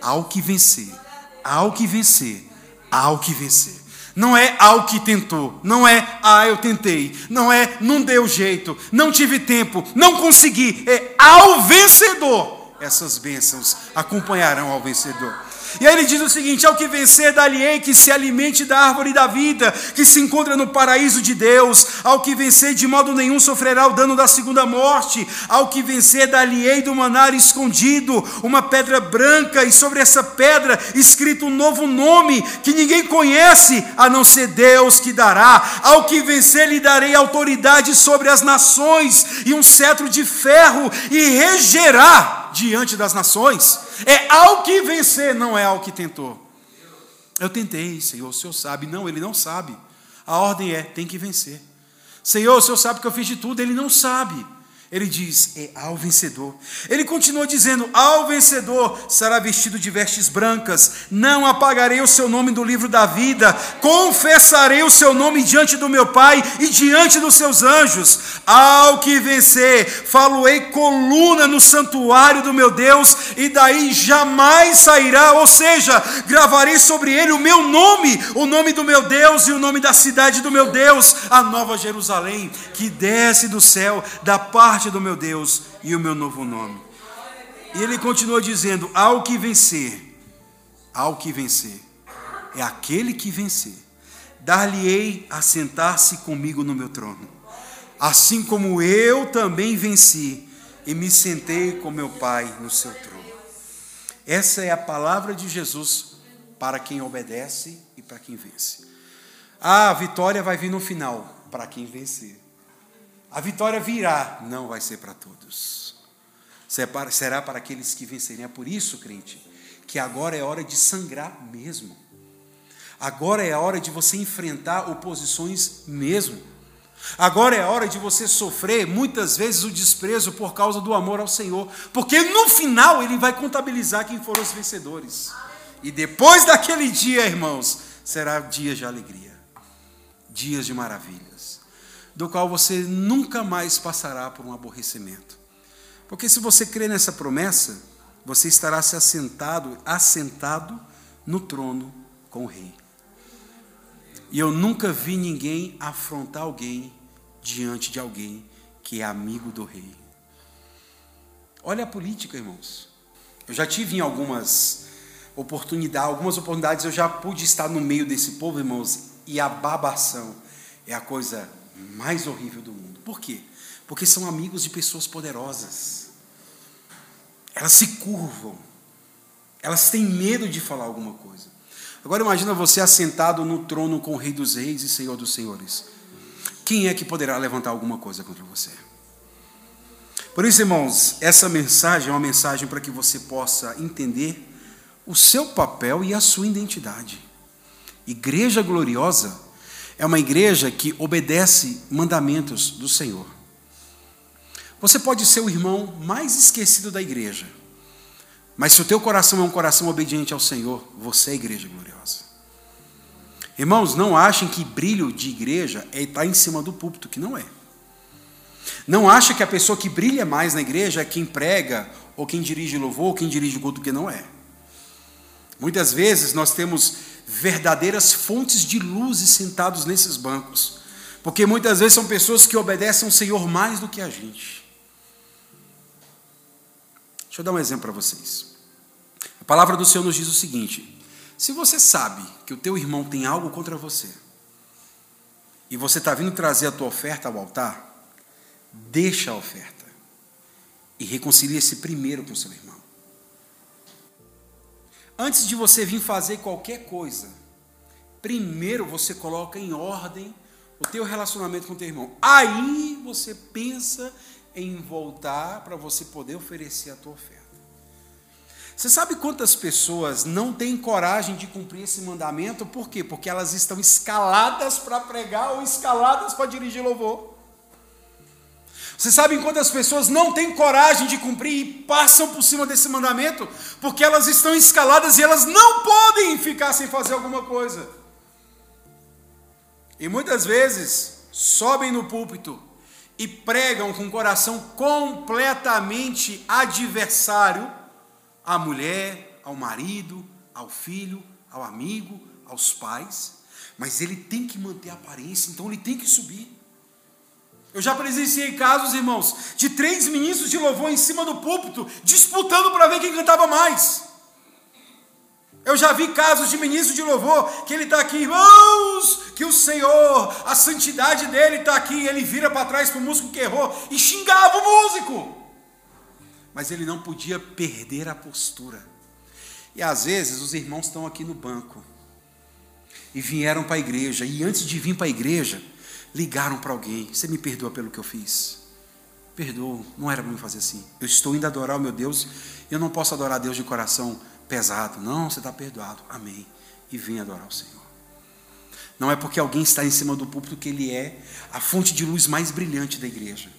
ao que vencer, ao que vencer, ao que vencer. Não é ao que tentou, não é ah, eu tentei, não é não deu jeito, não tive tempo, não consegui, é ao vencedor. Essas bênçãos acompanharão ao vencedor. E aí ele diz o seguinte: ao que vencer, dali que se alimente da árvore da vida, que se encontra no paraíso de Deus. Ao que vencer, de modo nenhum sofrerá o dano da segunda morte. Ao que vencer, dali do manar escondido, uma pedra branca, e sobre essa pedra escrito um novo nome, que ninguém conhece, a não ser Deus que dará. Ao que vencer, lhe darei autoridade sobre as nações, e um cetro de ferro, e regerá diante das nações. É ao que vencer, não é ao que tentou. Eu tentei, Senhor, o Senhor sabe. Não, ele não sabe. A ordem é: tem que vencer. Senhor, o Senhor sabe que eu fiz de tudo, ele não sabe. Ele diz: é ao vencedor. Ele continua dizendo: ao vencedor será vestido de vestes brancas, não apagarei o seu nome do livro da vida, confessarei o seu nome diante do meu Pai e diante dos seus anjos. Ao que vencer, faloei coluna no santuário do meu Deus, e daí jamais sairá, ou seja, gravarei sobre ele o meu nome, o nome do meu Deus e o nome da cidade do meu Deus, a nova Jerusalém, que desce do céu da parte parte do meu Deus e o meu novo nome. E ele continua dizendo: ao que vencer, ao que vencer, é aquele que vencer, dar-lhe-ei a sentar-se comigo no meu trono, assim como eu também venci e me sentei com meu Pai no seu trono. Essa é a palavra de Jesus para quem obedece e para quem vence. Ah, a vitória vai vir no final para quem vencer. A vitória virá, não vai ser para todos. Será para aqueles que vencerem. É por isso, crente, que agora é hora de sangrar mesmo. Agora é a hora de você enfrentar oposições mesmo. Agora é a hora de você sofrer muitas vezes o desprezo por causa do amor ao Senhor, porque no final ele vai contabilizar quem foram os vencedores. E depois daquele dia, irmãos, será dias de alegria, dias de maravilhas do qual você nunca mais passará por um aborrecimento. Porque se você crê nessa promessa, você estará se assentado, assentado no trono com o rei. E eu nunca vi ninguém afrontar alguém diante de alguém que é amigo do rei. Olha a política, irmãos. Eu já tive em algumas oportunidades, algumas oportunidades eu já pude estar no meio desse povo, irmãos, e a babação é a coisa mais horrível do mundo. Por quê? Porque são amigos de pessoas poderosas. Elas se curvam. Elas têm medo de falar alguma coisa. Agora imagina você assentado no trono com o Rei dos Reis e Senhor dos Senhores. Quem é que poderá levantar alguma coisa contra você? Por isso, irmãos, essa mensagem é uma mensagem para que você possa entender o seu papel e a sua identidade. Igreja gloriosa é uma igreja que obedece mandamentos do Senhor. Você pode ser o irmão mais esquecido da igreja, mas se o teu coração é um coração obediente ao Senhor, você é igreja gloriosa. Irmãos, não achem que brilho de igreja é estar em cima do púlpito, que não é. Não acha que a pessoa que brilha mais na igreja é quem prega, ou quem dirige louvor, ou quem dirige culto, que não é. Muitas vezes nós temos verdadeiras fontes de luzes sentados nesses bancos. Porque muitas vezes são pessoas que obedecem ao Senhor mais do que a gente. Deixa eu dar um exemplo para vocês. A palavra do Senhor nos diz o seguinte: se você sabe que o teu irmão tem algo contra você, e você está vindo trazer a tua oferta ao altar, deixa a oferta e reconcilie-se primeiro com seu irmão. Antes de você vir fazer qualquer coisa, primeiro você coloca em ordem o teu relacionamento com o teu irmão. Aí você pensa em voltar para você poder oferecer a tua oferta. Você sabe quantas pessoas não têm coragem de cumprir esse mandamento? Por quê? Porque elas estão escaladas para pregar ou escaladas para dirigir louvor. Você sabe quantas pessoas não têm coragem de cumprir e passam por cima desse mandamento? Porque elas estão escaladas e elas não podem ficar sem fazer alguma coisa. E muitas vezes sobem no púlpito e pregam com o coração completamente adversário à mulher, ao marido, ao filho, ao amigo, aos pais, mas ele tem que manter a aparência, então ele tem que subir. Eu já presenciei casos, irmãos, de três ministros de louvor em cima do púlpito, disputando para ver quem cantava mais. Eu já vi casos de ministro de louvor que ele está aqui, irmãos, que o Senhor, a santidade dele está aqui, ele vira para trás para o músico que errou e xingava o músico. Mas ele não podia perder a postura. E às vezes os irmãos estão aqui no banco e vieram para a igreja, e antes de vir para a igreja, ligaram para alguém: Você me perdoa pelo que eu fiz? Perdoa, não era para me fazer assim. Eu estou indo adorar o meu Deus, eu não posso adorar Deus de coração pesado. Não, você está perdoado. Amém. E vem adorar o Senhor. Não é porque alguém está em cima do púlpito que ele é a fonte de luz mais brilhante da igreja.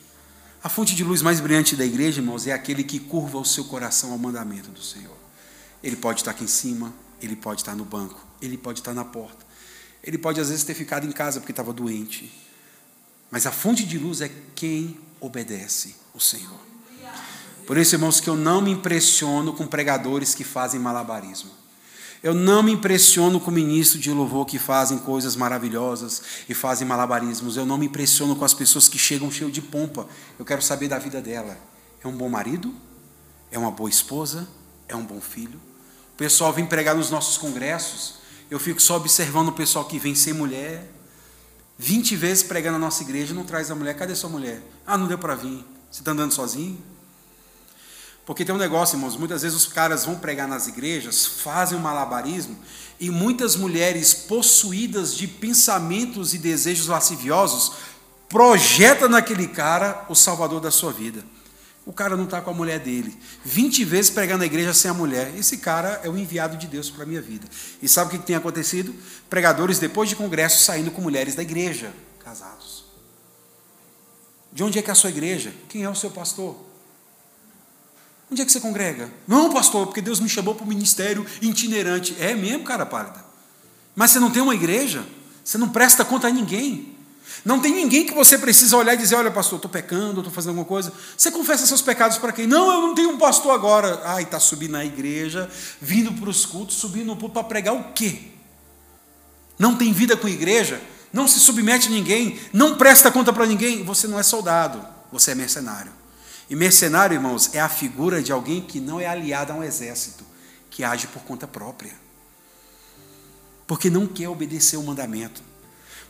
A fonte de luz mais brilhante da igreja, irmãos, é aquele que curva o seu coração ao mandamento do Senhor. Ele pode estar aqui em cima, ele pode estar no banco, ele pode estar na porta, ele pode às vezes ter ficado em casa porque estava doente. Mas a fonte de luz é quem obedece o Senhor. Por isso, irmãos, que eu não me impressiono com pregadores que fazem malabarismo. Eu não me impressiono com ministros de louvor que fazem coisas maravilhosas e fazem malabarismos. Eu não me impressiono com as pessoas que chegam cheio de pompa. Eu quero saber da vida dela. É um bom marido? É uma boa esposa? É um bom filho? O pessoal vem pregar nos nossos congressos. Eu fico só observando o pessoal que vem sem mulher. 20 vezes pregando na nossa igreja, não traz a mulher. Cadê sua mulher? Ah, não deu para vir. Você está andando sozinho? Porque tem um negócio, irmãos, muitas vezes os caras vão pregar nas igrejas, fazem um malabarismo, e muitas mulheres possuídas de pensamentos e desejos lasciviosos projetam naquele cara o salvador da sua vida. O cara não está com a mulher dele. 20 vezes pregando na igreja sem a mulher. Esse cara é o enviado de Deus para a minha vida. E sabe o que tem acontecido? Pregadores, depois de congresso, saindo com mulheres da igreja, casados. De onde é que é a sua igreja? Quem é o seu pastor? Onde é que você congrega? Não, pastor, porque Deus me chamou para o ministério itinerante. É mesmo, cara pálida. Mas você não tem uma igreja? Você não presta conta a ninguém. Não tem ninguém que você precisa olhar e dizer: Olha, pastor, estou pecando, estou fazendo alguma coisa. Você confessa seus pecados para quem? Não, eu não tenho um pastor agora. Ai, está subindo na igreja, vindo para os cultos, subindo no para pregar o quê? Não tem vida com igreja? Não se submete a ninguém? Não presta conta para ninguém? Você não é soldado, você é mercenário. E mercenário, irmãos, é a figura de alguém que não é aliado a um exército, que age por conta própria. Porque não quer obedecer o mandamento.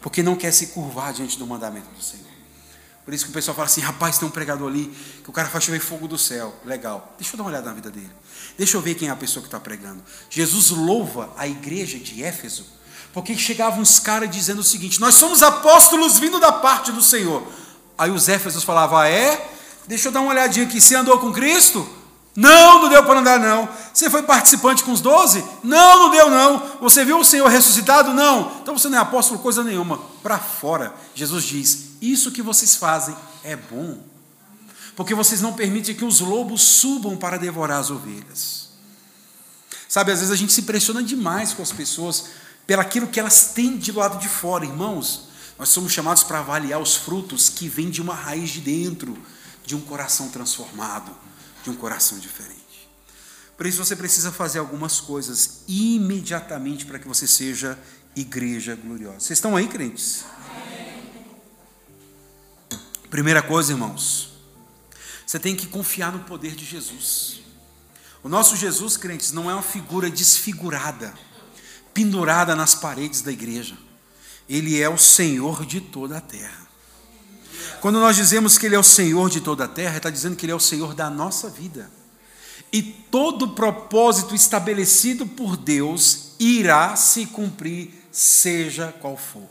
Porque não quer se curvar diante do mandamento do Senhor. Por isso que o pessoal fala assim: rapaz, tem um pregador ali, que o cara faz chover fogo do céu. Legal. Deixa eu dar uma olhada na vida dele. Deixa eu ver quem é a pessoa que está pregando. Jesus louva a igreja de Éfeso, porque chegavam uns caras dizendo o seguinte: Nós somos apóstolos vindo da parte do Senhor. Aí os Éfesos falavam: ah, É? Deixa eu dar uma olhadinha aqui. Você andou com Cristo? Não, não deu para andar, não. Você foi participante com os doze? Não, não deu, não. Você viu o Senhor ressuscitado? Não. Então você não é apóstolo coisa nenhuma. Para fora, Jesus diz: Isso que vocês fazem é bom. Porque vocês não permitem que os lobos subam para devorar as ovelhas. Sabe, às vezes a gente se impressiona demais com as pessoas pelaquilo que elas têm de lado de fora, irmãos. Nós somos chamados para avaliar os frutos que vêm de uma raiz de dentro de um coração transformado, de um coração diferente. Por isso você precisa fazer algumas coisas imediatamente para que você seja igreja gloriosa. Vocês estão aí, crentes? Primeira coisa, irmãos, você tem que confiar no poder de Jesus. O nosso Jesus, crentes, não é uma figura desfigurada, pendurada nas paredes da igreja. Ele é o Senhor de toda a terra. Quando nós dizemos que Ele é o Senhor de toda a terra, está dizendo que Ele é o Senhor da nossa vida. E todo propósito estabelecido por Deus irá se cumprir, seja qual for.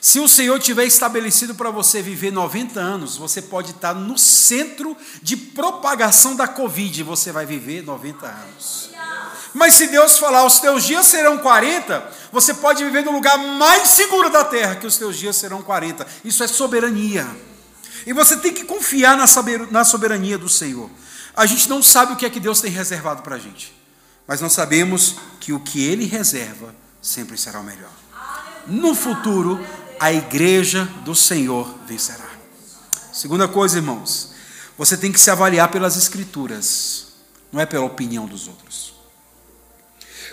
Se o Senhor tiver estabelecido para você viver 90 anos, você pode estar no centro de propagação da Covid, você vai viver 90 anos. Mas se Deus falar, os teus dias serão 40, você pode viver no lugar mais seguro da terra, que os teus dias serão 40. Isso é soberania. E você tem que confiar na soberania do Senhor. A gente não sabe o que é que Deus tem reservado para a gente, mas nós sabemos que o que Ele reserva sempre será o melhor. No futuro, a igreja do Senhor vencerá. Segunda coisa, irmãos, você tem que se avaliar pelas Escrituras, não é pela opinião dos outros.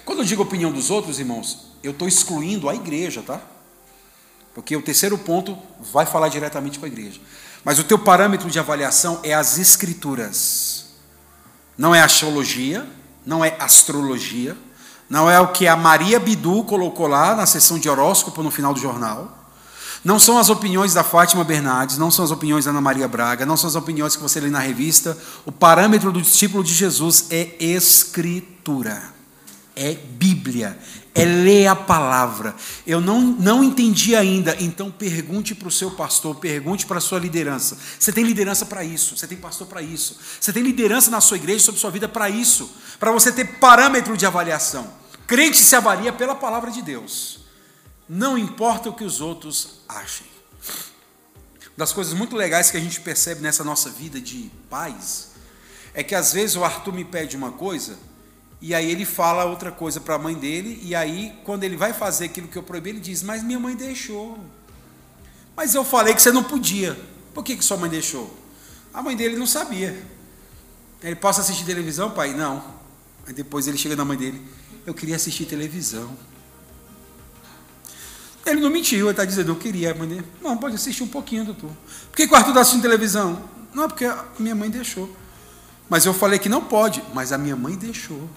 Quando eu digo opinião dos outros, irmãos, eu estou excluindo a igreja, tá? Porque o terceiro ponto vai falar diretamente com a igreja. Mas o teu parâmetro de avaliação é as escrituras. Não é astrologia, não é astrologia, não é o que a Maria Bidu colocou lá na sessão de horóscopo no final do jornal. Não são as opiniões da Fátima Bernardes, não são as opiniões da Ana Maria Braga, não são as opiniões que você lê na revista. O parâmetro do discípulo de Jesus é escritura é Bíblia, é ler a palavra. Eu não, não entendi ainda, então pergunte para o seu pastor, pergunte para a sua liderança. Você tem liderança para isso, você tem pastor para isso, você tem liderança na sua igreja sobre sua vida para isso, para você ter parâmetro de avaliação. Crente se avalia pela palavra de Deus, não importa o que os outros achem. Uma das coisas muito legais que a gente percebe nessa nossa vida de pais é que às vezes o Arthur me pede uma coisa e aí ele fala outra coisa para a mãe dele, e aí quando ele vai fazer aquilo que eu proibi, ele diz: "Mas minha mãe deixou". Mas eu falei que você não podia. Por que que sua mãe deixou? A mãe dele não sabia. Ele possa assistir televisão, pai? Não. Aí depois ele chega na mãe dele: "Eu queria assistir televisão". Ele não mentiu, ele está dizendo, eu queria. Mãe dele, não, pode assistir um pouquinho, doutor. Por que o Arthur está assistindo televisão? Não, porque a minha mãe deixou. Mas eu falei que não pode, mas a minha mãe deixou.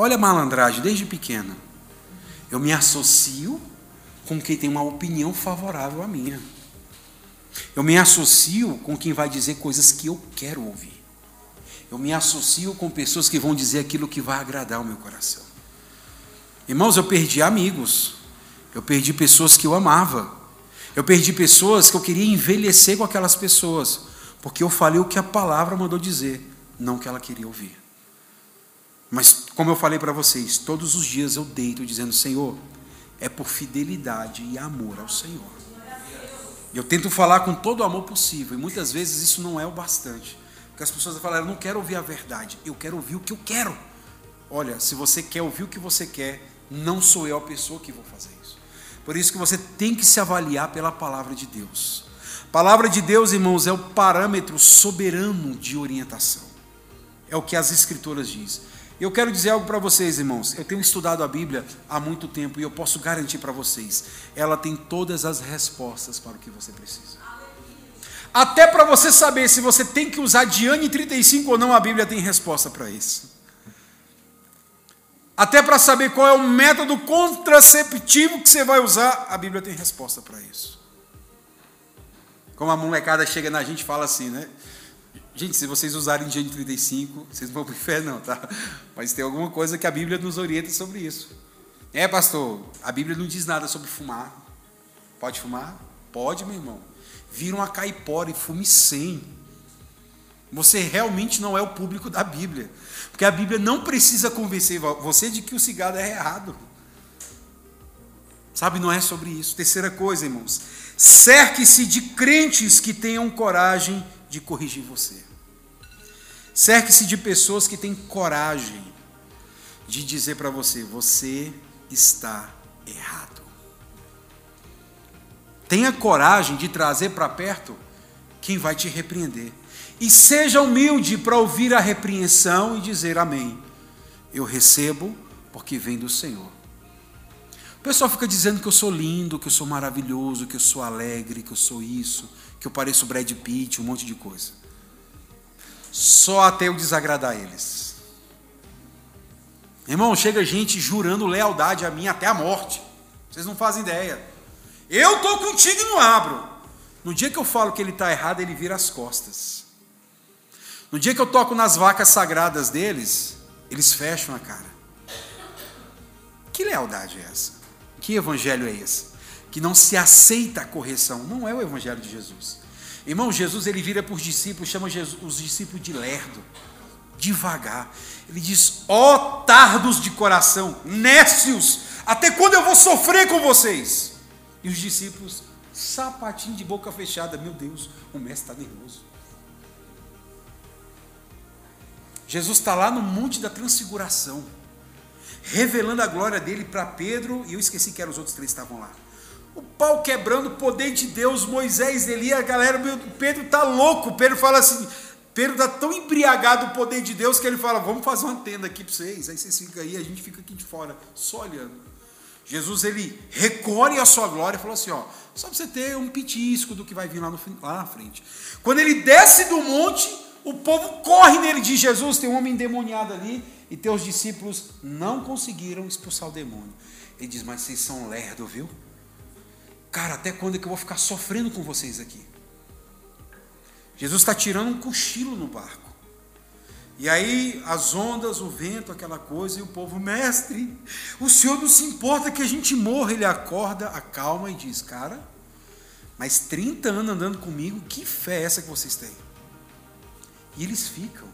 Olha a malandragem desde pequena. Eu me associo com quem tem uma opinião favorável à minha. Eu me associo com quem vai dizer coisas que eu quero ouvir. Eu me associo com pessoas que vão dizer aquilo que vai agradar o meu coração. Irmãos, eu perdi amigos. Eu perdi pessoas que eu amava. Eu perdi pessoas que eu queria envelhecer com aquelas pessoas, porque eu falei o que a palavra mandou dizer, não o que ela queria ouvir. Mas, como eu falei para vocês, todos os dias eu deito dizendo: Senhor, é por fidelidade e amor ao Senhor. Eu tento falar com todo o amor possível, e muitas vezes isso não é o bastante. Porque as pessoas falam: Eu não quero ouvir a verdade, eu quero ouvir o que eu quero. Olha, se você quer ouvir o que você quer, não sou eu a pessoa que vou fazer isso. Por isso que você tem que se avaliar pela palavra de Deus. Palavra de Deus, irmãos, é o parâmetro soberano de orientação. É o que as Escrituras dizem. Eu quero dizer algo para vocês, irmãos. Eu tenho estudado a Bíblia há muito tempo e eu posso garantir para vocês: ela tem todas as respostas para o que você precisa. Até para você saber se você tem que usar Diane 35 ou não, a Bíblia tem resposta para isso. Até para saber qual é o método contraceptivo que você vai usar, a Bíblia tem resposta para isso. Como a molecada chega na gente e fala assim, né? Gente, se vocês usarem de 35, vocês não vão para o inferno, não, tá? Mas tem alguma coisa que a Bíblia nos orienta sobre isso. É, pastor, a Bíblia não diz nada sobre fumar. Pode fumar? Pode, meu irmão. Vira uma caipora e fume sem. Você realmente não é o público da Bíblia. Porque a Bíblia não precisa convencer você de que o cigarro é errado. Sabe, não é sobre isso. Terceira coisa, irmãos. Cerque-se de crentes que tenham coragem de corrigir você. Cerque-se de pessoas que têm coragem de dizer para você: você está errado. Tenha coragem de trazer para perto quem vai te repreender. E seja humilde para ouvir a repreensão e dizer amém. Eu recebo porque vem do Senhor. O pessoal fica dizendo que eu sou lindo, que eu sou maravilhoso, que eu sou alegre, que eu sou isso, que eu pareço Brad Pitt, um monte de coisa. Só até eu desagradar eles. Irmão, chega gente jurando lealdade a mim até a morte. Vocês não fazem ideia. Eu estou contigo e não abro. No dia que eu falo que ele está errado, ele vira as costas. No dia que eu toco nas vacas sagradas deles, eles fecham a cara. Que lealdade é essa? Que evangelho é esse? Que não se aceita a correção. Não é o evangelho de Jesus. Irmão, Jesus ele vira para os discípulos, chama Jesus, os discípulos de lerdo, devagar. Ele diz: ó oh, tardos de coração, nécios, até quando eu vou sofrer com vocês? E os discípulos, sapatinho de boca fechada, meu Deus, o mestre está nervoso. Jesus está lá no Monte da Transfiguração, revelando a glória dele para Pedro, e eu esqueci que eram os outros três que estavam lá. O pau quebrando, o poder de Deus, Moisés, Elias, a galera, meu, Pedro está louco. Pedro fala assim: Pedro está tão embriagado do poder de Deus que ele fala: Vamos fazer uma tenda aqui para vocês. Aí vocês ficam aí, a gente fica aqui de fora, só olhando. Jesus ele recorre a sua glória e falou assim: Ó, só para você ter um pitisco do que vai vir lá, no, lá na frente. Quando ele desce do monte, o povo corre nele de Jesus, tem um homem endemoniado ali, e teus discípulos não conseguiram expulsar o demônio. Ele diz, mas vocês são lerdo, viu? Cara, até quando é que eu vou ficar sofrendo com vocês aqui? Jesus está tirando um cochilo no barco. E aí as ondas, o vento, aquela coisa, e o povo, mestre, o senhor não se importa que a gente morra. Ele acorda, acalma e diz, cara, mas 30 anos andando comigo, que fé é essa que vocês têm? E eles ficam.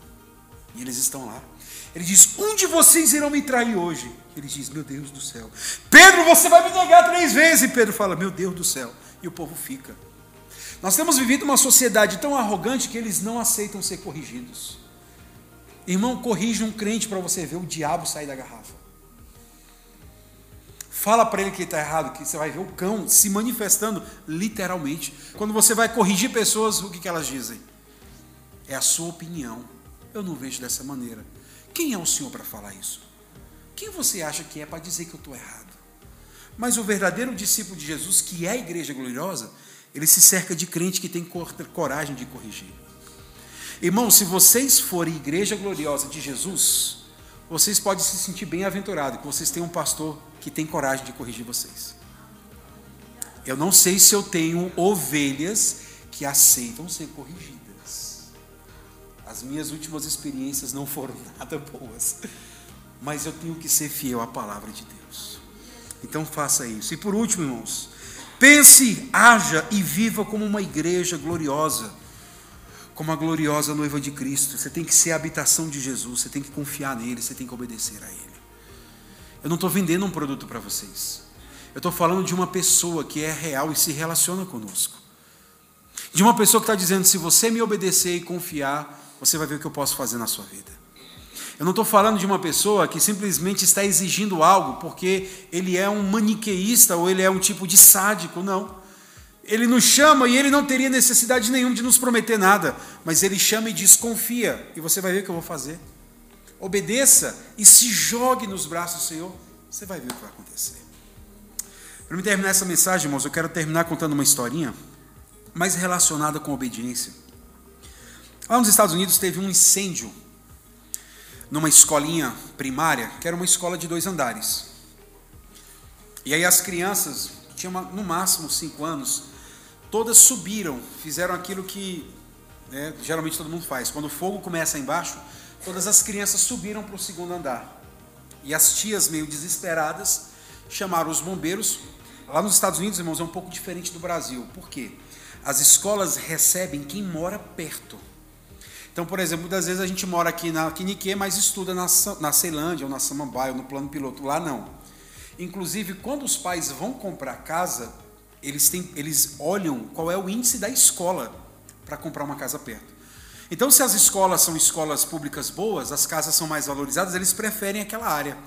E eles estão lá. Ele diz: Um de vocês irão me trair hoje. Ele diz: Meu Deus do céu. Pedro, você vai me negar três vezes. E Pedro fala: Meu Deus do céu. E o povo fica. Nós temos vivido uma sociedade tão arrogante que eles não aceitam ser corrigidos. Irmão, corrija um crente para você ver o diabo sair da garrafa. Fala para ele que ele está errado, que você vai ver o cão se manifestando literalmente. Quando você vai corrigir pessoas, o que, que elas dizem? É a sua opinião. Eu não vejo dessa maneira. Quem é o Senhor para falar isso? Quem você acha que é para dizer que eu estou errado? Mas o verdadeiro discípulo de Jesus, que é a igreja gloriosa, ele se cerca de crente que tem coragem de corrigir. Irmão, se vocês forem igreja gloriosa de Jesus, vocês podem se sentir bem-aventurados, que vocês têm um pastor que tem coragem de corrigir vocês. Eu não sei se eu tenho ovelhas que aceitam ser corrigidas. As minhas últimas experiências não foram [LAUGHS] nada boas. Mas eu tenho que ser fiel à palavra de Deus. Então faça isso. E por último, irmãos, pense, haja e viva como uma igreja gloriosa, como a gloriosa noiva de Cristo. Você tem que ser a habitação de Jesus, você tem que confiar nele, você tem que obedecer a ele. Eu não estou vendendo um produto para vocês. Eu estou falando de uma pessoa que é real e se relaciona conosco. De uma pessoa que está dizendo: se você me obedecer e confiar, você vai ver o que eu posso fazer na sua vida. Eu não estou falando de uma pessoa que simplesmente está exigindo algo porque ele é um maniqueísta ou ele é um tipo de sádico, não. Ele nos chama e ele não teria necessidade nenhuma de nos prometer nada, mas ele chama e diz: confia, e você vai ver o que eu vou fazer. Obedeça e se jogue nos braços do Senhor, você vai ver o que vai acontecer. Para me terminar essa mensagem, irmãos, eu quero terminar contando uma historinha mais relacionada com obediência. Lá nos Estados Unidos teve um incêndio numa escolinha primária, que era uma escola de dois andares. E aí as crianças, tinham no máximo cinco anos, todas subiram, fizeram aquilo que né, geralmente todo mundo faz. Quando o fogo começa embaixo, todas as crianças subiram para o segundo andar. E as tias, meio desesperadas, chamaram os bombeiros. Lá nos Estados Unidos, irmãos, é um pouco diferente do Brasil. Por quê? As escolas recebem quem mora perto. Então, por exemplo, muitas vezes a gente mora aqui na Quinique, mas estuda na, na Ceilândia ou na Samambaia ou no plano piloto. Lá não. Inclusive, quando os pais vão comprar casa, eles, têm, eles olham qual é o índice da escola para comprar uma casa perto. Então, se as escolas são escolas públicas boas, as casas são mais valorizadas, eles preferem aquela área.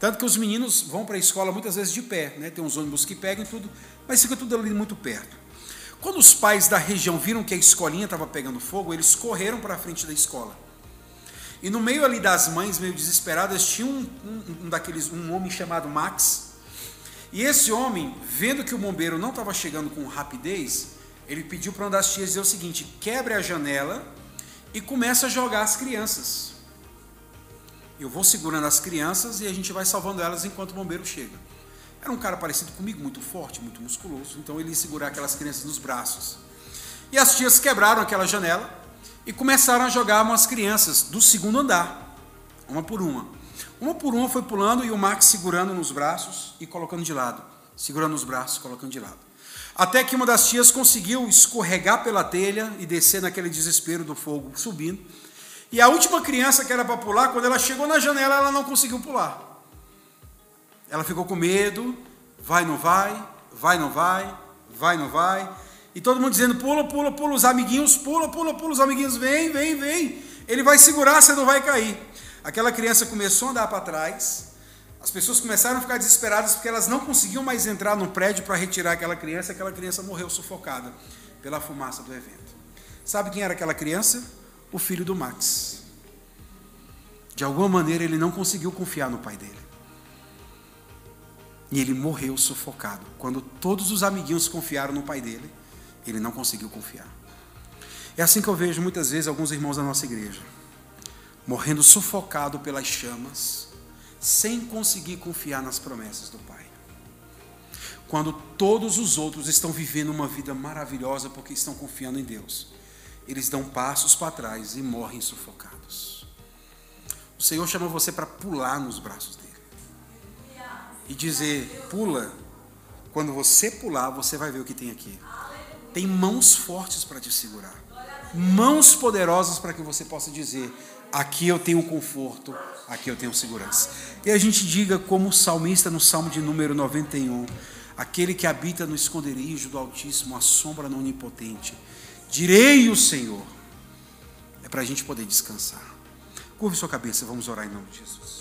Tanto que os meninos vão para a escola muitas vezes de pé, né? tem uns ônibus que pegam e tudo, mas fica tudo ali muito perto. Quando os pais da região viram que a escolinha estava pegando fogo, eles correram para a frente da escola. E no meio ali das mães, meio desesperadas, tinha um, um, um, daqueles, um homem chamado Max. E esse homem, vendo que o bombeiro não estava chegando com rapidez, ele pediu para uma das tias dizer o seguinte: quebre a janela e começa a jogar as crianças. Eu vou segurando as crianças e a gente vai salvando elas enquanto o bombeiro chega. Era um cara parecido comigo, muito forte, muito musculoso, então ele ia segurar aquelas crianças nos braços. E as tias quebraram aquela janela e começaram a jogar umas crianças do segundo andar, uma por uma. Uma por uma foi pulando e o Max segurando nos braços e colocando de lado, segurando nos braços, colocando de lado. Até que uma das tias conseguiu escorregar pela telha e descer naquele desespero do fogo subindo. E a última criança que era para pular, quando ela chegou na janela, ela não conseguiu pular. Ela ficou com medo, vai, não vai, vai, não vai, vai, não vai. E todo mundo dizendo: pula, pula, pula, os amiguinhos, pula, pula, pula, os amiguinhos, vem, vem, vem. Ele vai segurar, você não vai cair. Aquela criança começou a andar para trás, as pessoas começaram a ficar desesperadas porque elas não conseguiam mais entrar no prédio para retirar aquela criança. Aquela criança morreu sufocada pela fumaça do evento. Sabe quem era aquela criança? O filho do Max. De alguma maneira ele não conseguiu confiar no pai dele. E ele morreu sufocado. Quando todos os amiguinhos confiaram no pai dele, ele não conseguiu confiar. É assim que eu vejo muitas vezes alguns irmãos da nossa igreja morrendo sufocado pelas chamas sem conseguir confiar nas promessas do Pai. Quando todos os outros estão vivendo uma vida maravilhosa porque estão confiando em Deus, eles dão passos para trás e morrem sufocados. O Senhor chama você para pular nos braços e dizer: pula. Quando você pular, você vai ver o que tem aqui. Tem mãos fortes para te segurar, mãos poderosas para que você possa dizer: aqui eu tenho conforto, aqui eu tenho segurança. E a gente diga, como o salmista no Salmo de número 91, aquele que habita no esconderijo do Altíssimo, a sombra no Onipotente, direi o Senhor. É para a gente poder descansar. Curve sua cabeça, vamos orar em nome de Jesus.